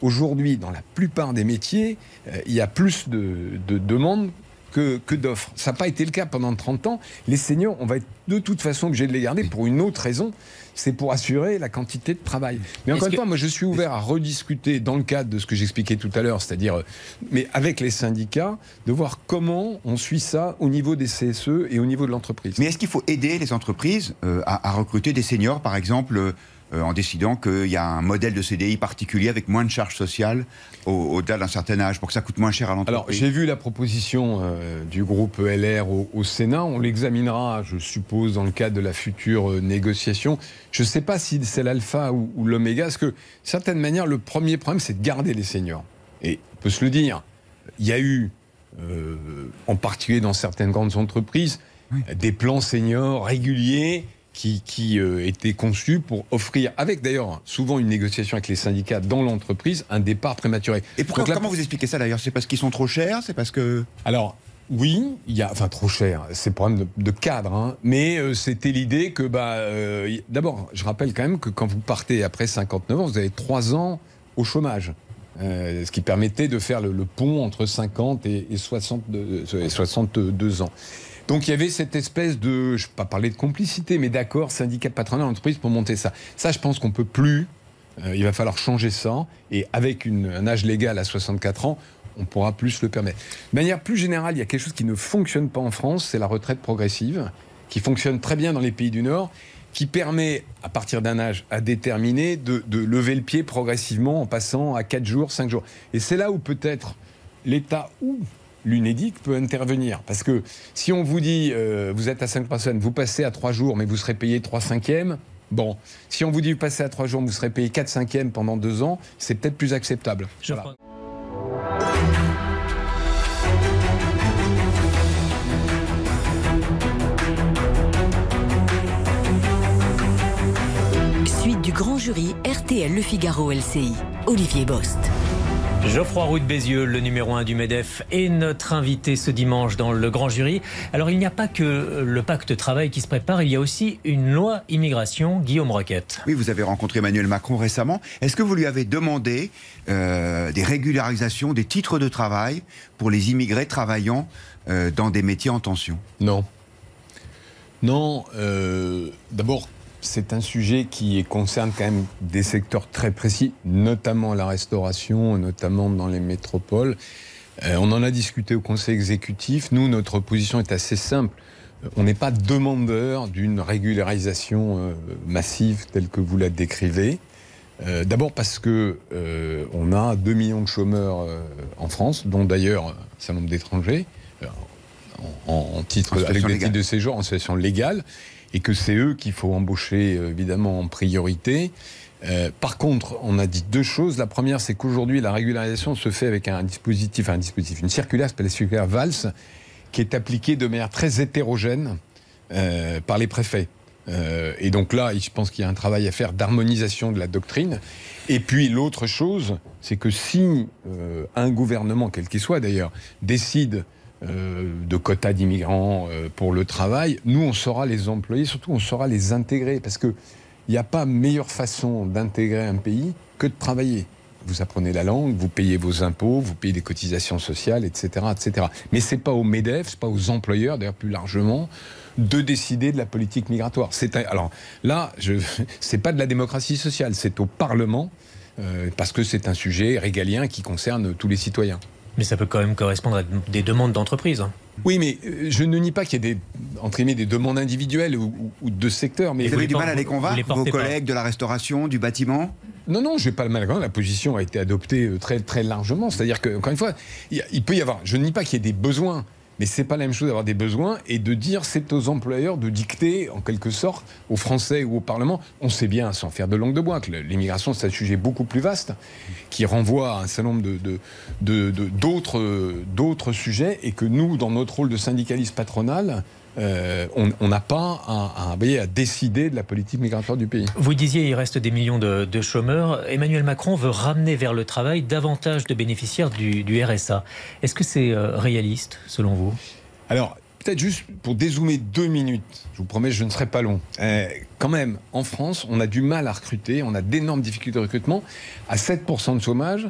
Aujourd'hui, dans la plupart des métiers, euh, il y a plus de, demandes que, d'offres. Ça n'a pas été le cas pendant 30 ans. Les seniors, on va être de toute façon obligé de les garder pour une autre raison, c'est pour assurer la quantité de travail. Mais encore une fois, moi je suis ouvert à rediscuter dans le cadre de ce que j'expliquais tout à l'heure, c'est-à-dire, euh, mais avec les syndicats, de voir comment on suit ça au niveau des CSE et au niveau de l'entreprise. Mais est-ce qu'il faut aider les entreprises euh, à, à, recruter des seniors, par exemple euh, en décidant qu'il y a un modèle de CDI particulier avec moins de charges sociales au-delà d'un certain âge pour que ça coûte moins cher à l'entreprise Alors j'ai vu la proposition euh, du groupe LR au, Sénat. On l'examinera, je suppose, dans le cadre de la future euh, négociation. Je ne sais pas si c'est l'alpha ou, l'oméga, parce que, de certaine manière, le premier problème, c'est de garder les seniors. Et on peut se le dire, il y a eu, en particulier dans certaines grandes entreprises, des plans seniors réguliers qui, qui euh, était conçu pour offrir, avec d'ailleurs souvent une négociation avec les syndicats dans l'entreprise, un départ prématuré. Et pourquoi, comment vous expliquez ça d'ailleurs? C'est parce qu'ils sont trop chers C'est parce que... Alors, oui, il y a, enfin trop cher, c'est problème de, de cadre, hein, mais euh, c'était l'idée que, bah, euh, d'abord, je rappelle quand même que quand vous partez après 59 ans, vous avez 3 ans au chômage. ce qui permettait de faire le, pont entre 50 et, et 62, et 62 ans. Donc il y avait cette espèce de, je ne vais pas parler de complicité, mais d'accord, syndicat patronal, entreprise pour monter ça. Ça, je pense qu'on peut plus. Euh, il va falloir changer ça. Et avec un âge légal à 64 ans, on pourra plus le permettre. De manière plus générale, il y a quelque chose qui ne fonctionne pas en France, c'est la retraite progressive, qui fonctionne très bien dans les pays du Nord, qui permet, à partir d'un âge à déterminer, de, de lever le pied progressivement en passant à 4 jours, 5 jours. Et c'est là où peut-être l'État ou l'UNEDIC peut intervenir. Parce que si on vous dit, euh, vous êtes à 5 personnes, vous passez à 3 jours, mais vous serez payé 3 cinquièmes, bon, si on vous dit, vous passez à 3 jours, vous serez payé 4 cinquièmes pendant 2 ans, c'est peut-être plus acceptable. Suite du grand jury RTL Le Figaro LCI. Olivier Bost. Geoffroy Roux de Bézieux, le numéro 1 du MEDEF, est notre invité ce dimanche dans le grand jury. Alors il n'y a pas que le pacte travail qui se prépare, il y a aussi une loi immigration, Guillaume Roquette. Oui, vous avez rencontré Emmanuel Macron récemment. Est-ce que vous lui avez demandé euh, des régularisations, des titres de travail pour les immigrés travaillant euh, dans des métiers en tension? Non. Non, euh, d'abord, c'est un sujet qui concerne quand même des secteurs très précis, notamment la restauration, notamment dans les métropoles. Euh, on en a discuté au Conseil exécutif. Nous, notre position est assez simple. on n'est pas demandeur d'une régularisation euh, massive telle que vous la décrivez. Euh, d'abord parce que euh, on a 2 millions de chômeurs en France, dont d'ailleurs un certain nombre d'étrangers, en, titre, avec des titres de séjour en situation légale, et que c'est eux qu'il faut embaucher évidemment en priorité. par contre, on a dit deux choses. La première, c'est qu'aujourd'hui, la régularisation se fait avec un dispositif, un dispositif, une circulaire, s'appelle la circulaire VALS, qui est appliqué de manière très hétérogène euh, par les préfets. Euh, et donc là, je pense qu'il y a un travail à faire d'harmonisation de la doctrine. Et puis l'autre chose, c'est que si euh, un gouvernement, quel qu'il soit d'ailleurs, décide de quotas d'immigrants pour le travail, nous, on saura les employer, surtout on saura les intégrer. Parce qu'il n'y a pas meilleure façon d'intégrer un pays que de travailler vous apprenez la langue, vous payez vos impôts, vous payez des cotisations sociales, etc. etc. Mais ce n'est pas aux MEDEF, ce n'est pas aux employeurs, d'ailleurs plus largement, de décider de la politique migratoire. C'est alors là, ce n'est pas de la démocratie sociale, c'est au Parlement, euh, parce que c'est un sujet régalien qui concerne tous les citoyens. Mais ça peut quand même correspondre à des demandes d'entreprise. Oui, mais euh, je ne nie pas qu'il y ait des, entre des demandes individuelles ou, de secteurs. Mais vous avez du mal à les convaincre, vos collègues de la restauration, du bâtiment? Non, non, je n'ai pas le mal à La position a été adoptée euh, très, très largement. C'est-à-dire que, encore une fois, il peut y avoir. Je ne nie pas qu'il y ait des besoins. Mais c'est pas la même chose d'avoir des besoins et de dire c'est aux employeurs de dicter en quelque sorte aux Français ou au Parlement. On sait bien, sans faire de langue de bois, que l'immigration c'est un sujet beaucoup plus vaste qui renvoie à un certain nombre d'autres sujets et que nous, dans notre rôle de syndicaliste patronal, euh, on n'a pas à, à, décider de la politique migratoire du pays. Vous disiez il reste des millions de, chômeurs. Emmanuel Macron veut ramener vers le travail davantage de bénéficiaires du, RSA. Est-ce que c'est euh, réaliste selon vous? Alors, peut-être juste pour dézoomer deux minutes, je vous promets, je ne serai pas long. Euh, quand même, en France, on a du mal à recruter, on a d'énormes difficultés de recrutement. À 7% de chômage,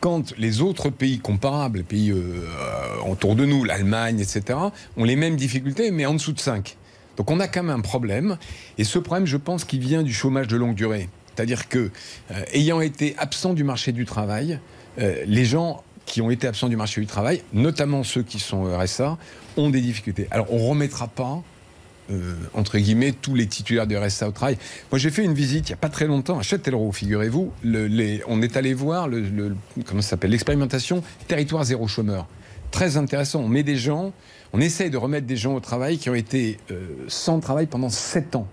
quand les autres pays comparables, les pays euh, autour de nous, l'Allemagne, etc., ont les mêmes difficultés, mais en dessous de 5. Donc on a quand même un problème. Et ce problème, je pense, qu'il vient du chômage de longue durée. C'est-à-dire que, euh, ayant été absents du marché du travail, euh, les gens qui ont été absents du marché du travail, notamment ceux qui sont RSA, ont des difficultés. Alors on ne remettra pas euh, entre guillemets, tous les titulaires du RSA au travail. Moi, j'ai fait une visite il n'y a pas très longtemps à Châtellerault, figurez-vous. on est allé voir comment s'appelle l'expérimentation territoire zéro chômeur. Très intéressant. On met des gens, on essaye de remettre des gens au travail qui ont été euh, sans travail pendant 7 ans.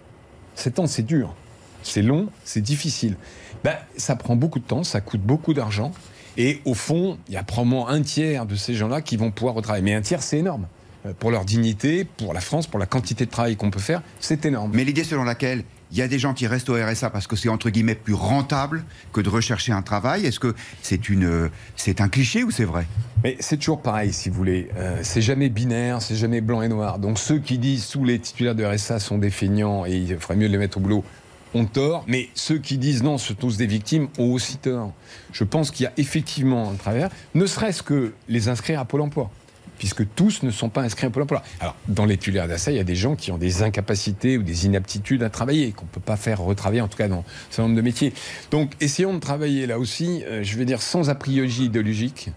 7 ans, c'est dur, c'est long, c'est difficile. Ben, ça prend beaucoup de temps, ça coûte beaucoup d'argent. Et au fond, il y a probablement un tiers de ces gens-là qui vont pouvoir retravailler. Mais un tiers, c'est énorme. Euh, pour leur dignité, pour la France, pour la quantité de travail qu'on peut faire, c'est énorme. Mais l'idée selon laquelle il y a des gens qui restent au RSA parce que c'est entre guillemets plus rentable que de rechercher un travail. Est-ce que c'est une, c'est un cliché ou c'est vrai? Mais c'est toujours pareil, si vous voulez. Euh, c'est jamais binaire, c'est jamais blanc et noir. Donc ceux qui disent tous les titulaires de RSA sont des feignants et il ferait mieux de les mettre au boulot ont tort, mais ceux qui disent non, ce sont tous des victimes, ont aussi tort. Je pense qu'il y a effectivement un travers, ne serait-ce que les inscrire à Pôle emploi puisque tous ne sont pas inscrits à Pôle emploi. Alors, dans les titulaires d'ASSA, il y a des gens qui ont des incapacités ou des inaptitudes à travailler, qu'on ne peut pas faire retravailler, en tout cas dans un nombre de métiers. Donc, essayons de travailler là aussi, euh, je vais dire, sans a priori idéologique,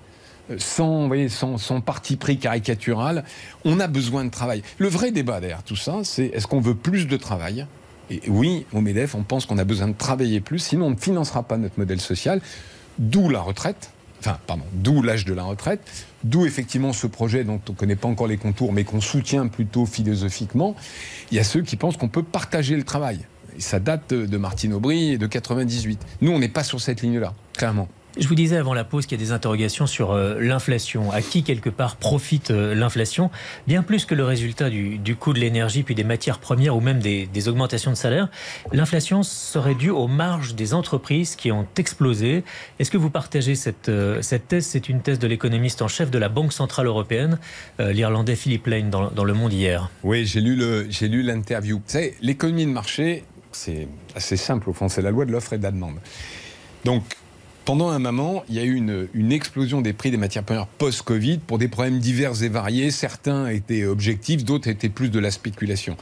euh, sans, voyez, sans, sans, parti pris caricatural. On a besoin de travail. Le vrai débat derrière tout ça, c'est est-ce qu'on veut plus de travail? Et oui, au MEDEF, on pense qu'on a besoin de travailler plus, sinon on ne financera pas notre modèle social, d'où la retraite enfin, pardon, d'où l'âge de la retraite, d'où effectivement ce projet dont on ne connaît pas encore les contours, mais qu'on soutient plutôt philosophiquement. Il y a ceux qui pensent qu'on peut partager le travail. Ça date de Martine Aubry et de 98. Nous, on n'est pas sur cette ligne-là, clairement. Je vous disais avant la pause qu'il y a des interrogations sur euh, l'inflation. À qui, quelque part, profite euh, l'inflation? Bien plus que le résultat du, coût de l'énergie, puis des matières premières ou même des, augmentations de salaire, l'inflation serait due aux marges des entreprises qui ont explosé. Est-ce que vous partagez cette, euh, cette thèse? C'est une thèse de l'économiste en chef de la Banque Centrale Européenne, l'Irlandais Philippe Lane, dans, dans, Le Monde hier. Oui, j'ai lu l'interview. Vous savez, l'économie de marché, c'est assez simple au fond, c'est la loi de l'offre et de la demande. Donc, pendant un moment, il y a eu une, explosion des prix des matières premières post-Covid pour des problèmes divers et variés. Certains étaient objectifs, d'autres étaient plus de la spéculation.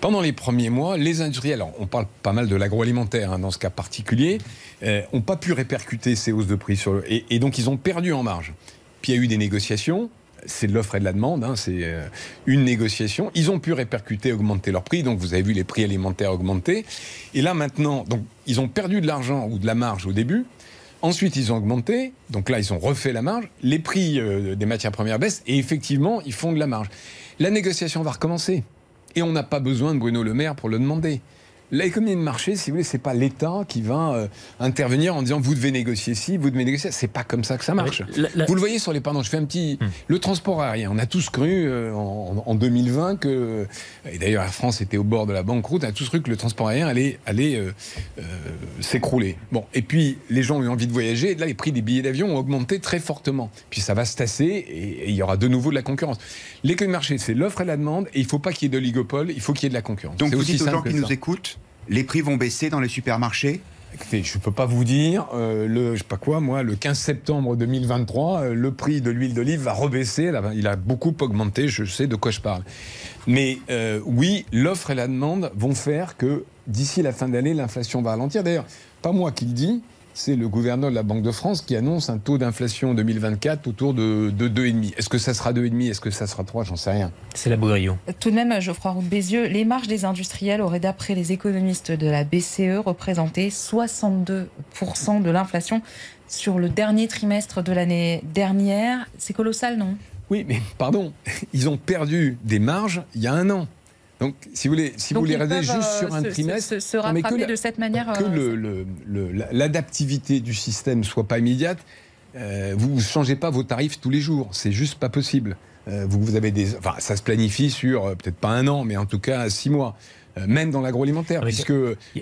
Pendant les premiers mois, les industriels, on parle pas mal de l'agroalimentaire hein, dans ce cas particulier, n'ont euh, pas pu répercuter ces hausses de prix sur le, et, donc ils ont perdu en marge. Puis il y a eu des négociations. c'est de l'offre et de la demande, hein, c'est euh, une négociation. Ils ont pu répercuter, augmenter leur prix, donc vous avez vu les prix alimentaires augmenter. Et là maintenant, donc ils ont perdu de l'argent ou de la marge au début. Ensuite, ils ont augmenté, donc là, ils ont refait la marge. Les prix euh, des matières premières baissent, et effectivement, ils font de la marge. La négociation va recommencer. Et on n'a pas besoin de Bruno Le Maire pour le demander. L'économie de marché, si vous voulez, c'est pas l'État qui va euh, intervenir en disant vous devez négocier ci, vous devez négocier. C'est pas comme ça que ça marche. La- la- Vous le voyez sur les pardon, je fais un petit. Hmm. Le transport aérien, on a tous cru euh, en, en 2020 que. Et d'ailleurs, Air France était au bord de la banqueroute, on a tous cru que le transport aérien allait, allait euh, euh, s'écrouler. Bon, et puis les gens ont eu envie de voyager, et là, les prix des billets d'avion ont augmenté très fortement. Puis ça va se tasser, et, et il y aura de nouveau de la concurrence. L'économie de marché, c'est l'offre et la demande, et il ne faut pas qu'il y ait d'oligopole, il faut qu'il y ait de la concurrence. Donc C'est vous aussi dites aux simple gens que qui nous ça. écoutent, les prix vont baisser dans les supermarchés? Je ne peux pas vous dire, euh, le, je sais pas quoi, moi, le 15 septembre 2023, euh, le prix de l'huile d'olive va rebaisser. il a beaucoup augmenté, je sais de quoi je parle. Mais euh, oui, l'offre et la demande vont faire que d'ici la fin de l'année, l'inflation va ralentir. D'ailleurs, pas moi qui le dis, c'est le gouverneur de la Banque de France qui annonce un taux d'inflation en 2024 autour de, de 2,5. Est-ce que ça sera 2,5 Est-ce que ça sera 3 J'en sais rien. C'est la Bourillon. Tout de même, Geoffroy Roux Bézieux, les marges des industriels auraient, d'après les économistes de la BCE, représenté 62% de l'inflation sur le dernier trimestre de l'année dernière. C'est colossal, non? Oui, mais pardon, ils ont perdu des marges il y a un an. Donc, si vous voulez, si Donc vous les regardez juste euh, sur un se- trimestre, se, se Non, mais que la- de cette manière. que euh, l'adaptivité du système soit pas immédiate, euh, vous ne changez pas vos tarifs tous les jours. C'est juste pas possible. Euh, vous, vous avez des, enfin, ça se planifie sur peut-être pas un an, mais en tout cas six mois. Même dans l'agroalimentaire, Ah, puisque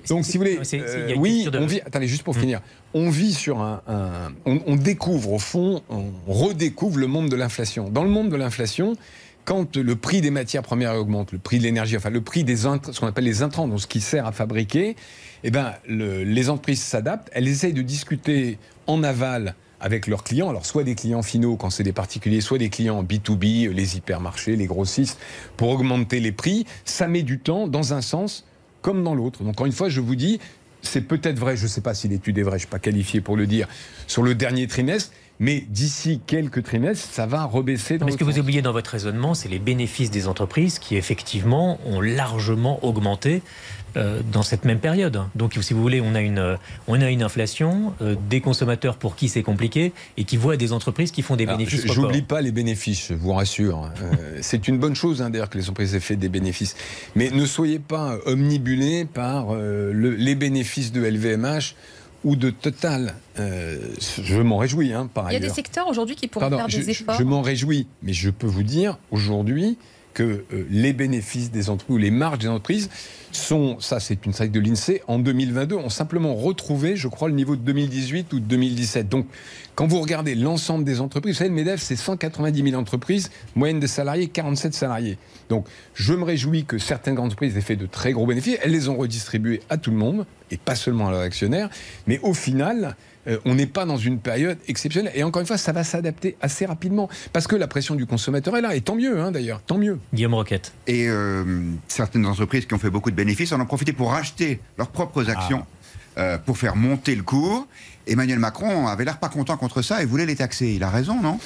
donc si vous voulez, euh, oui, on vit. Attendez, juste pour Hum. finir, on vit sur un, un- on, on découvre au fond, on redécouvre le monde de l'inflation. Dans le monde de l'inflation, quand le prix des matières premières augmente, le prix de l'énergie, enfin le prix des ce qu'on appelle les intrants, donc ce qui sert à fabriquer, eh ben, le- les entreprises s'adaptent, elles essayent de discuter en aval avec leurs clients, alors soit des clients finaux quand c'est des particuliers, soit des clients B2B, les hypermarchés, les grossistes, pour augmenter les prix. Ça met du temps dans un sens comme dans l'autre. Donc encore une fois, je vous dis, c'est peut-être vrai, je ne sais pas si l'étude est vraie, je ne suis pas qualifié pour le dire, sur le dernier trimestre, mais d'ici quelques trimestres, ça va rebaisser dans Mais ce que vous oubliez dans votre raisonnement, c'est les bénéfices des entreprises qui, effectivement, ont largement augmenté euh, dans cette même période. Donc, si vous voulez, on a une, euh, on a une inflation, euh, des consommateurs pour qui c'est compliqué et qui voient des entreprises qui font des Alors, bénéfices. je-. J'oublie pas les bénéfices, je vous rassure. Euh, c'est une bonne chose hein, d'ailleurs que les entreprises aient fait des bénéfices. Mais ne soyez pas omnibulés par euh, le- les bénéfices de LVMH ou de Total. Euh, je m'en réjouis hein, par Il y a ailleurs. des secteurs aujourd'hui qui pourraient Pardon, faire des je- efforts. je m'en réjouis, mais je peux vous dire aujourd'hui que euh, les bénéfices des entreprises ou les marges des entreprises sont, ça c'est une statistique de l'INSEE, en 2022 ont simplement retrouvé, je crois, le niveau de 2018 ou de 2017. Donc, quand vous regardez l'ensemble des entreprises, vous savez, le MEDEF, c'est 190 000 entreprises, moyenne de salariés, 47 salariés. Donc, je me réjouis que certaines grandes entreprises aient fait de très gros bénéfices. Elles les ont redistribués à tout le monde, et pas seulement à leurs actionnaires. Mais au final, euh, on n'est pas dans une période exceptionnelle. Et encore une fois, ça va s'adapter assez rapidement. Parce que la pression du consommateur est là. Et tant mieux, hein, d'ailleurs, tant mieux. Guillaume Roquette. Et euh, certaines entreprises qui ont fait beaucoup de bénéfices en ont profité pour racheter leurs propres actions euh, pour faire monter le cours. Emmanuel Macron avait l'air pas content contre ça et voulait les taxer. Il a raison, non?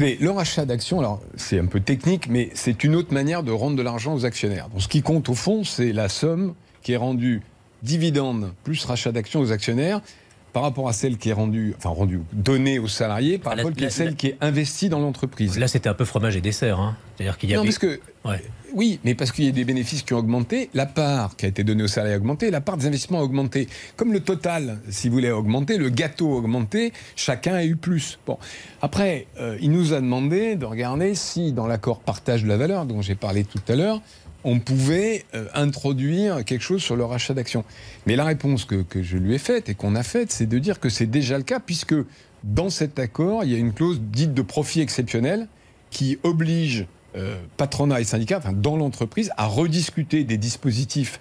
Le rachat d'actions, alors c'est un peu technique, mais c'est une autre manière de rendre de l'argent aux actionnaires. Donc ce qui compte au fond, c'est la somme qui est rendue dividende plus rachat d'actions aux actionnaires par rapport à celle qui est rendue, enfin rendue, donnée aux salariés, par La- rapport à celle la- qui est investie dans l'entreprise. Là, c'était un peu fromage et dessert. hein. C'est-à-dire qu'il y Non, parce que Ouais. Oui, mais parce qu'il y a des bénéfices qui ont augmenté, la part qui a été donnée aux salariés a augmenté, la part des investissements a augmenté. Comme le total, si vous voulez, a augmenté, le gâteau a augmenté, chacun a eu plus. Bon, après, euh, il nous a demandé de regarder si dans l'accord partage de la valeur, dont j'ai parlé tout à l'heure, on pouvait euh, introduire quelque chose sur le rachat d'actions. Mais la réponse que, je lui ai faite et qu'on a faite, c'est de dire que c'est déjà le cas, puisque dans cet accord, il y a une clause dite de profit exceptionnel qui oblige euh, patronat et syndicats, enfin, dans l'entreprise, à rediscuter des dispositifs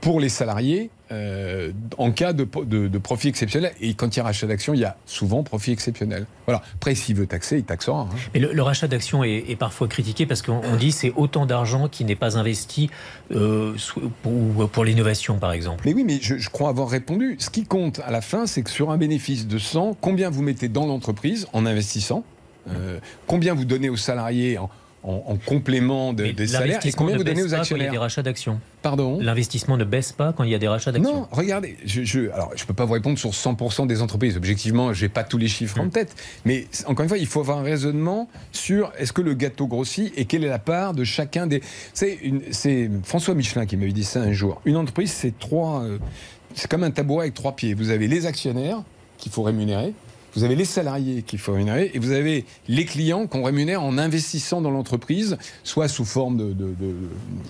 pour les salariés euh, en cas de, po- de- de profit exceptionnel. Et quand il y a rachat d'actions, il y a souvent profit exceptionnel. Voilà. Après, s'il veut taxer, il taxera. hein. Mais le, le rachat d'actions est, est parfois critiqué parce qu'on on dit c'est autant d'argent qui n'est pas investi euh, pour, pour l'innovation, par exemple. Mais oui, mais je, je crois avoir répondu. Ce qui compte à la fin, c'est que sur un bénéfice de 100, combien vous mettez dans l'entreprise en investissant Euh, combien vous donnez aux salariés en, en, en complément de, des salaires et combien ne vous donnez aux pas quand il y a actionnaires des rachats d'actions. Pardon L'investissement ne baisse pas quand il y a des rachats d'actions. Non, regardez, je, je, alors je peux pas vous répondre sur 100% des entreprises. Objectivement, j'ai pas tous les chiffres en Mm. tête, mais encore une fois, il faut avoir un raisonnement sur est-ce que le gâteau grossit et quelle est la part de chacun des. C'est François Michelin qui m'avait dit ça un jour. Une entreprise, c'est trois, euh, c'est comme un tabouret avec trois pieds. Vous avez les actionnaires qu'il faut rémunérer. Vous avez les salariés qu'il faut rémunérer et vous avez les clients qu'on rémunère en investissant dans l'entreprise, soit sous forme de, de- de-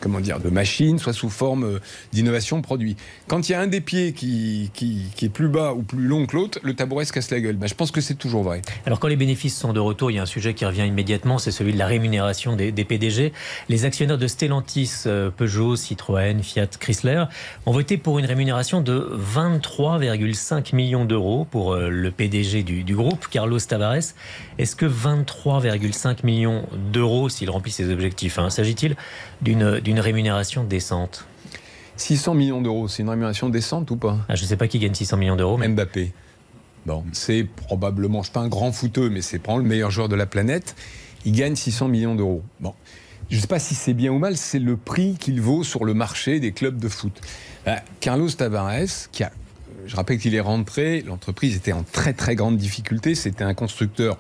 comment dire, de machines, soit sous forme euh, d'innovation produit. Quand il y a un des pieds qui, qui, qui est plus bas ou plus long que l'autre, le tabouret se casse la gueule. Ben, je pense que c'est toujours vrai. Alors quand les bénéfices sont de retour, il y a un sujet qui revient immédiatement, c'est celui de la rémunération des, des PDG. Les actionnaires de Stellantis, euh, Peugeot, Citroën, Fiat, Chrysler ont voté pour une rémunération de 23,5 millions d'euros pour euh, le PDG du, du groupe, Carlos Tavares. Est-ce que 23,5 millions d'euros, s'il remplit ses objectifs, hein, s'agit-il d'une rémunération décente 600 millions d'euros, c'est une rémunération décente ou pas? Ah, Je ne sais pas qui gagne 600 millions d'euros, mais Mbappé. Bon, c'est probablement, je suis pas un grand footeux, mais c'est probablement le meilleur joueur de la planète. Il gagne 600 millions d'euros. Bon, je ne sais pas si c'est bien ou mal, c'est le prix qu'il vaut sur le marché des clubs de foot. Euh, Carlos Tavares, qui a, je rappelle qu'il est rentré, l'entreprise était en très très grande difficulté. C'était un constructeur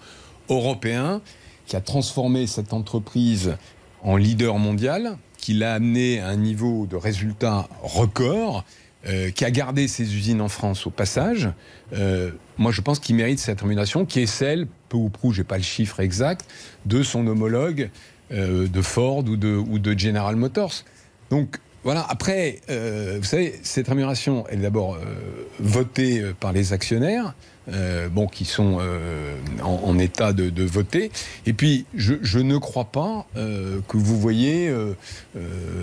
européen qui a transformé cette entreprise en leader mondial, qui l'a amené à un niveau de résultats record, euh, qui a gardé ses usines en France au passage. Euh, moi, je pense qu'il mérite cette rémunération, qui est celle, peu ou prou, j'ai pas le chiffre exact, de son homologue euh, de Ford ou de, ou de General Motors. Donc voilà, après, euh, vous savez, cette rémunération, est d'abord euh, votée euh, par les actionnaires, bon, qui sont en, état de, voter. Et puis, je, ne crois pas que vous voyez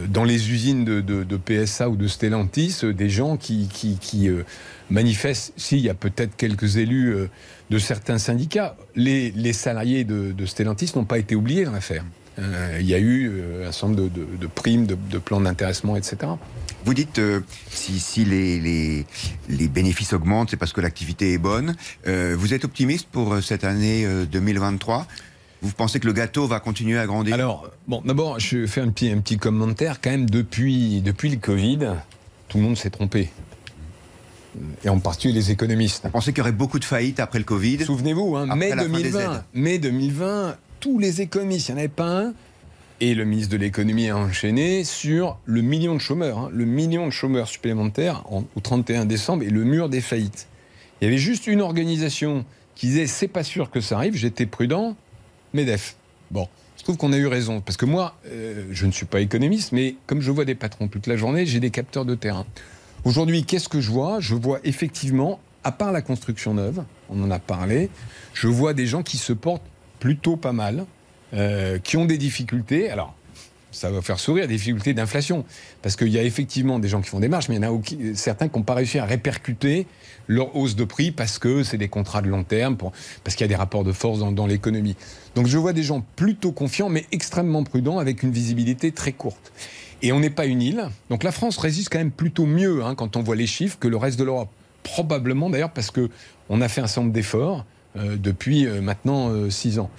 dans les usines de, PSA ou de Stellantis des gens qui, manifestent. Si, il y a peut-être quelques élus de certains syndicats. Les, les salariés de, de Stellantis n'ont pas été oubliés dans l'affaire. Euh, il y a eu euh, un certain nombre de, de- de primes, de, de plans d'intéressement, etc. Vous dites euh, si, si les, les, les bénéfices augmentent, c'est parce que l'activité est bonne. Euh, vous êtes optimiste pour cette année euh, 2023 Vous pensez que le gâteau va continuer à grandir? Alors, bon, d'abord, je fais un petit, un petit commentaire. Quand même, depuis, depuis le Covid, tout le monde s'est trompé. Et en particulier les économistes. Vous pensez qu'il y aurait beaucoup de faillites après le Covid Souvenez-vous, hein, Après mai, la fin des 2020, aides. mai 2020, tous les économistes, il n'y en avait pas un. Et le ministre de l'économie a enchaîné sur le million de chômeurs, hein, le million de chômeurs supplémentaires en- au 31 décembre et le mur des faillites. Il y avait juste une organisation qui disait c'est pas sûr que ça arrive, j'étais prudent, MEDEF. Bon, je trouve qu'on a eu raison, parce que moi, euh, je ne suis pas économiste, mais comme je vois des patrons toute la journée, j'ai des capteurs de terrain. Aujourd'hui, qu'est-ce que je vois? Je vois effectivement, à part la construction neuve, on en a parlé, je vois des gens qui se portent plutôt pas mal, euh, qui ont des difficultés. Alors, ça va faire sourire, difficultés d'inflation. Parce qu'il y a effectivement des gens qui font des marches, mais il y en a certains qui n'ont pas réussi à répercuter leur hausse de prix parce que c'est des contrats de long terme, pour- parce qu'il y a des rapports de force dans, l'économie. Donc je vois des gens plutôt confiants, mais extrêmement prudents, avec une visibilité très courte. Et on n'est pas une île. Donc la France résiste quand même plutôt mieux hein, quand on voit les chiffres que le reste de l'Europe. Probablement d'ailleurs parce que on a fait un certain nombre d'efforts depuis euh, maintenant euh, six ans.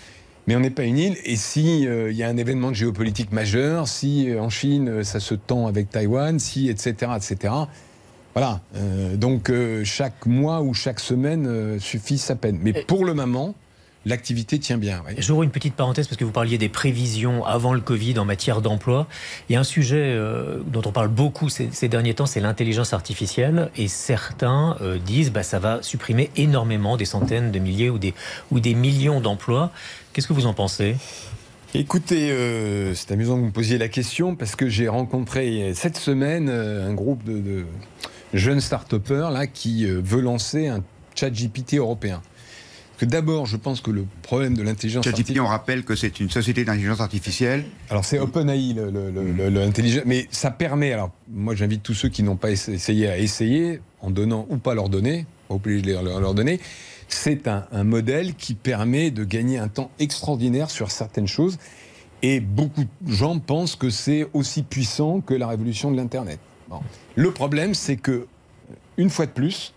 Mais on n'est pas une île. Et si euh, il y a un événement de géopolitique majeur, si euh, en Chine euh, ça se tend avec Taïwan, si etc etc. Voilà. Euh, donc euh, chaque mois ou chaque semaine euh, suffit sa peine. Mais pour le moment, l'activité tient bien. J'ouvre une petite parenthèse parce que vous parliez des prévisions avant le Covid en matière d'emploi. Il y a un sujet euh, dont on parle beaucoup ces, ces derniers temps, c'est l'intelligence artificielle. Et certains euh, disent bah ça va supprimer énormément des centaines de milliers ou des, ou des millions d'emplois. Qu'est-ce que vous en pensez? Écoutez, euh, c'est amusant que vous me posiez la question parce que j'ai rencontré cette semaine un groupe de, de jeunes start-upers là, qui veut lancer un chat GPT européen. Que d'abord, je pense que le problème de l'intelligence artificielle... on rappelle que c'est une société d'intelligence artificielle. Alors c'est OpenAI, intelligent- mais ça permet. Alors moi j'invite tous ceux qui n'ont pas essa- essayé à essayer, en donnant ou pas leur donner, pas obligé de leur, leur donner. C'est un, un modèle qui permet de gagner un temps extraordinaire sur certaines choses. Et beaucoup de gens pensent que c'est aussi puissant que la révolution de l'Internet. Bon. Le problème, c'est que, une fois de plus,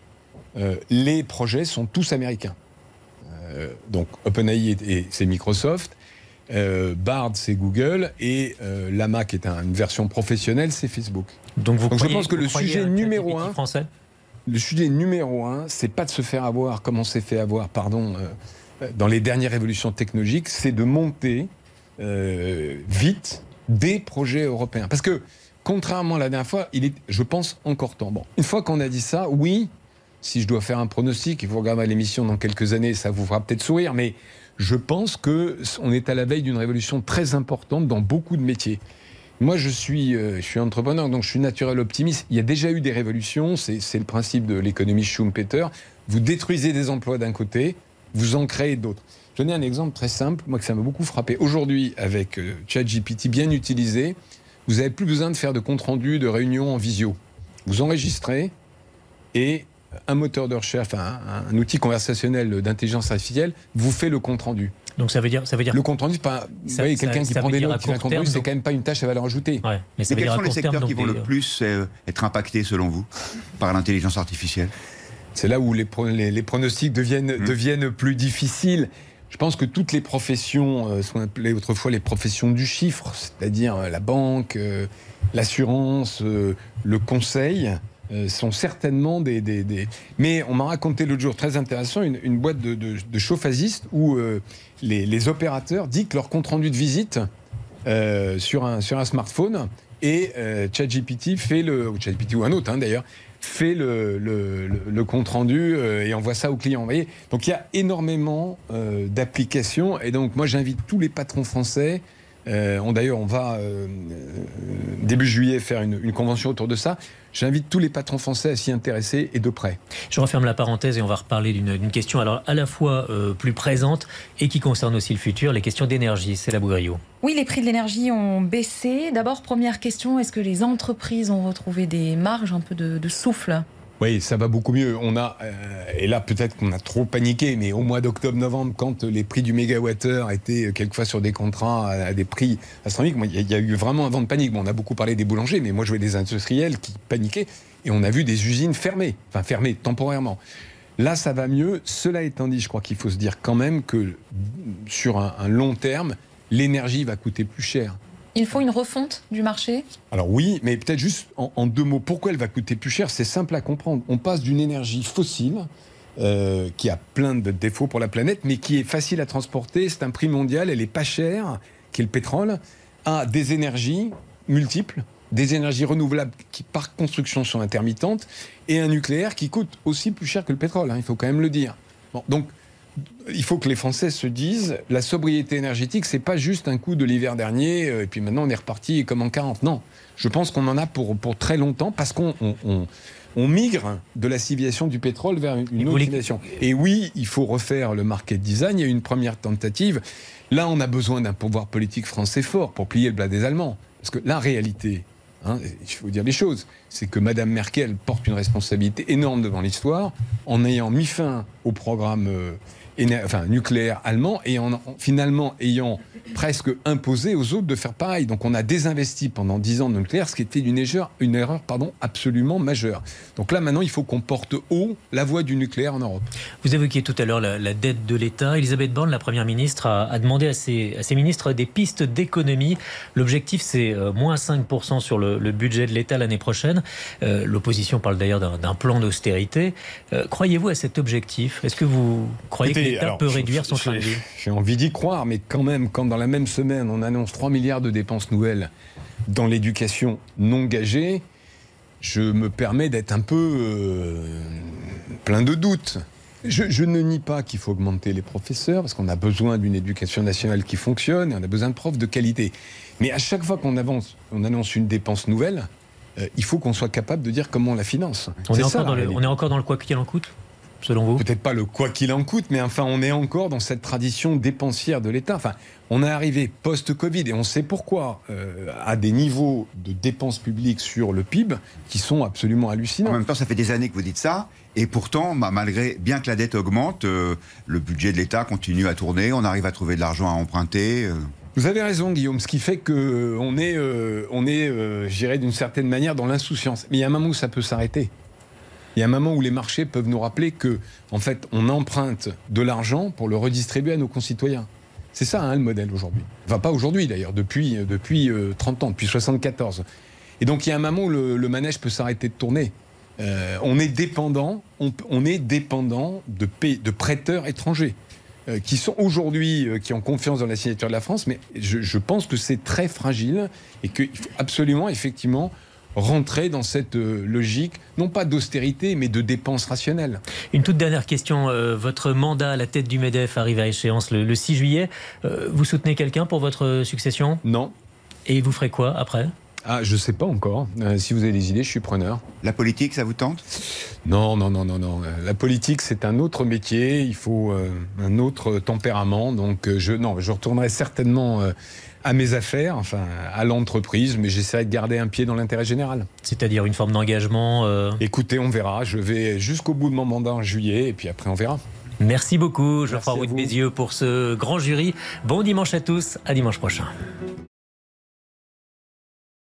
euh, les projets sont tous américains. Euh, donc OpenAI, et- c'est Microsoft. Euh, Bard, c'est Google. Et euh, Lama, qui est un- une version professionnelle, c'est Facebook. Donc, vous Donc je pense que le sujet numéro un- français? Le sujet numéro un, c'est pas de se faire avoir comme on s'est fait avoir, pardon, euh, dans les dernières révolutions technologiques, c'est de monter vite des projets européens. Parce que, contrairement à la dernière fois, il est, je pense, encore temps. Bon, une fois qu'on a dit ça, oui, si je dois faire un pronostic, il faut regarder l'émission dans quelques années, ça vous fera peut-être sourire, mais je pense que on est à la veille d'une révolution très importante dans beaucoup de métiers. Moi, je suis, euh, je suis entrepreneur, donc je suis naturel optimiste. Il y a déjà eu des révolutions, c'est le principe de l'économie Schumpeter. Vous détruisez des emplois d'un côté, vous en créez d'autres. Je donner un exemple très simple, moi que ça m'a beaucoup frappé. Aujourd'hui, avec euh, ChatGPT bien utilisé, vous n'avez plus besoin de faire de compte-rendu, de réunion en visio. Vous enregistrez et un moteur de recherche, enfin, un, un outil conversationnel d'intelligence artificielle vous fait le compte-rendu. Donc ça veut dire, ça veut dire. Le compte-rendu, c'est pas. Vous Ça- voyez, ça- quelqu'un qui ça prend des notes, à qui fait un court compte-rendu, terme, c'est donc- quand même pas une tâche à valeur ajoutée. Ouais, mais ça Et veut quels dire sont les terme. secteurs qui vont des- le plus euh, être impactés, selon vous, par l'intelligence artificielle? C'est là où les, pro- les, les pronostics deviennent, Mm. deviennent plus difficiles. Je pense que toutes les professions, euh, ce qu'on appelait autrefois les professions du chiffre, c'est-à-dire euh, la banque, euh, l'assurance, euh, le conseil, euh, sont certainement des, des- des- Mais on m'a raconté l'autre jour, très intéressant, une, une boîte de, de, chauffasistes où euh, les, les opérateurs dictent leur compte-rendu de visite euh, sur, un, sur un smartphone et euh, ChatGPT fait le... ou ChatGPT ou un autre hein, d'ailleurs fait le, le, le- le compte rendu euh, et envoie ça au client. Donc il y a énormément euh, d'applications et donc moi j'invite tous les patrons français. Euh, on d'ailleurs on va euh, euh, début juillet faire une, une convention autour de ça. J'invite tous les patrons français à s'y intéresser et de près. Je referme la parenthèse et on va reparler d'une question alors à la fois euh, plus présente et qui concerne aussi le futur, les questions d'énergie. C'est la Bougrio. Oui, les prix de l'énergie ont baissé. D'abord, première question, est-ce que les entreprises ont retrouvé des marges, un peu de, de souffle? Oui, ça va beaucoup mieux. On a, euh, et là peut-être qu'on a trop paniqué, mais au mois d'octobre-novembre, quand les prix du mégawattheure étaient quelquefois sur des contrats à, des prix astronomiques, il y, a- eu vraiment un vent de panique. Bon, on a beaucoup parlé des boulangers, mais moi je vois des industriels qui paniquaient, et on a vu des usines fermées, enfin fermées temporairement. Là, ça va mieux. Cela étant dit, je crois qu'il faut se dire quand même que sur un long terme, l'énergie va coûter plus cher. Il faut une refonte du marché? Alors oui, mais peut-être juste en, deux mots, pourquoi elle va coûter plus cher? C'est simple à comprendre. On passe d'une énergie fossile, euh, qui a plein de défauts pour la planète, mais qui est facile à transporter, c'est un prix mondial, elle est pas chère, qui est le pétrole, à des énergies multiples, des énergies renouvelables qui par construction sont intermittentes, et un nucléaire qui coûte aussi plus cher que le pétrole, hein, il faut quand même le dire. Donc il faut que les Français se disent la sobriété énergétique, c'est pas juste un coup de l'hiver dernier euh, et puis maintenant on est reparti comme en 40. Non, je pense qu'on en a pour, pour très longtemps parce qu'on on, on- on migre de la civilisation du pétrole vers une autre civilisation. Et oui, il faut refaire le market design. Il y a une première tentative. Là, on a besoin d'un pouvoir politique français fort pour plier le plat des Allemands. Parce que la réalité, hein, il faut dire les choses, c'est que Madame Merkel porte une responsabilité énorme devant l'histoire en ayant mis fin au programme euh, enfin, nucléaire allemand et en, en finalement ayant presque imposé aux autres de faire pareil. Donc on a désinvesti pendant 10 ans de nucléaire, ce qui était une erreur, une erreur pardon, absolument majeure. Donc là maintenant, il faut qu'on porte haut la voix du nucléaire en Europe. Vous évoquiez tout à l'heure la, la dette de l'État. Elisabeth Borne, la Première ministre, a, a demandé à ses, à ses ministres des pistes d'économie. L'objectif, c'est euh, moins 5% sur le, le budget de l'État l'année prochaine. Euh, L'opposition parle d'ailleurs d'un plan d'austérité. Euh, Croyez-vous à cet objectif? Est-ce que vous croyez que l'État alors, peut réduire son train de vie J'ai envie d'y croire, mais quand même, quand dans la même semaine, on annonce 3 milliards de dépenses nouvelles dans l'éducation non gagée, je me permets d'être un peu euh, plein de doutes. Je, je ne nie pas qu'il faut augmenter les professeurs, parce qu'on a besoin d'une éducation nationale qui fonctionne, et on a besoin de profs de qualité. Mais à chaque fois qu'on avance, on annonce une dépense nouvelle, euh, il faut qu'on soit capable de dire comment on la finance. on est, encore la le, on est encore dans le quoi qu'il en coûte, selon vous? Peut-être pas le quoi qu'il en coûte, mais enfin, on est encore dans cette tradition dépensière de l'État. Enfin, on est arrivé post-Covid et on sait pourquoi euh, à des niveaux de dépenses publiques sur le PIB qui sont absolument En hallucinants. même temps, ça fait des années que vous dites ça. Et pourtant, ma- malgré, bien que la dette augmente, euh, le budget de l'État continue à tourner. On arrive à trouver de l'argent à emprunter. euh. Vous avez raison, Guillaume. Ce qui fait que euh, on est, euh, on est, euh, je dirais, d'une certaine manière dans l'insouciance. Mais il y a un moment où ça peut s'arrêter. Il y a un moment où les marchés peuvent nous rappeler que, en fait, on emprunte de l'argent pour le redistribuer à nos concitoyens. C'est ça hein, le modèle aujourd'hui. Enfin, pas aujourd'hui d'ailleurs, depuis, depuis 30 ans, depuis 74. Et donc il y a un moment où le, manège peut s'arrêter de tourner. on est dépendant, on, est dépendant de, prêteurs étrangers. Euh, qui sont aujourd'hui, euh, qui ont confiance dans la signature de la France, mais je, pense que c'est très fragile et qu'il faut absolument, effectivement, rentrer dans cette euh, logique, non pas d'austérité, mais de dépenses rationnelles. Une toute dernière question. votre mandat à la tête du MEDEF arrive à échéance le, 6 juillet. vous soutenez quelqu'un pour votre succession? Non. Et vous ferez quoi après? Ah, je sais pas encore. Euh, si vous avez des idées, je suis preneur. La politique, ça vous tente? Non, non, non, non, non. La politique, c'est un autre métier. Il faut euh, un autre tempérament. Donc, euh, je, non, je retournerai certainement à mes affaires, enfin, à l'entreprise, mais j'essaierai de garder un pied dans l'intérêt général. C'est-à-dire une forme d'engagement Écoutez, on verra. Je vais jusqu'au bout de mon mandat en juillet, et puis après, on verra. Merci beaucoup, Geoffroy Roux de Bézieux, pour ce grand jury. Bon dimanche à tous. À dimanche prochain.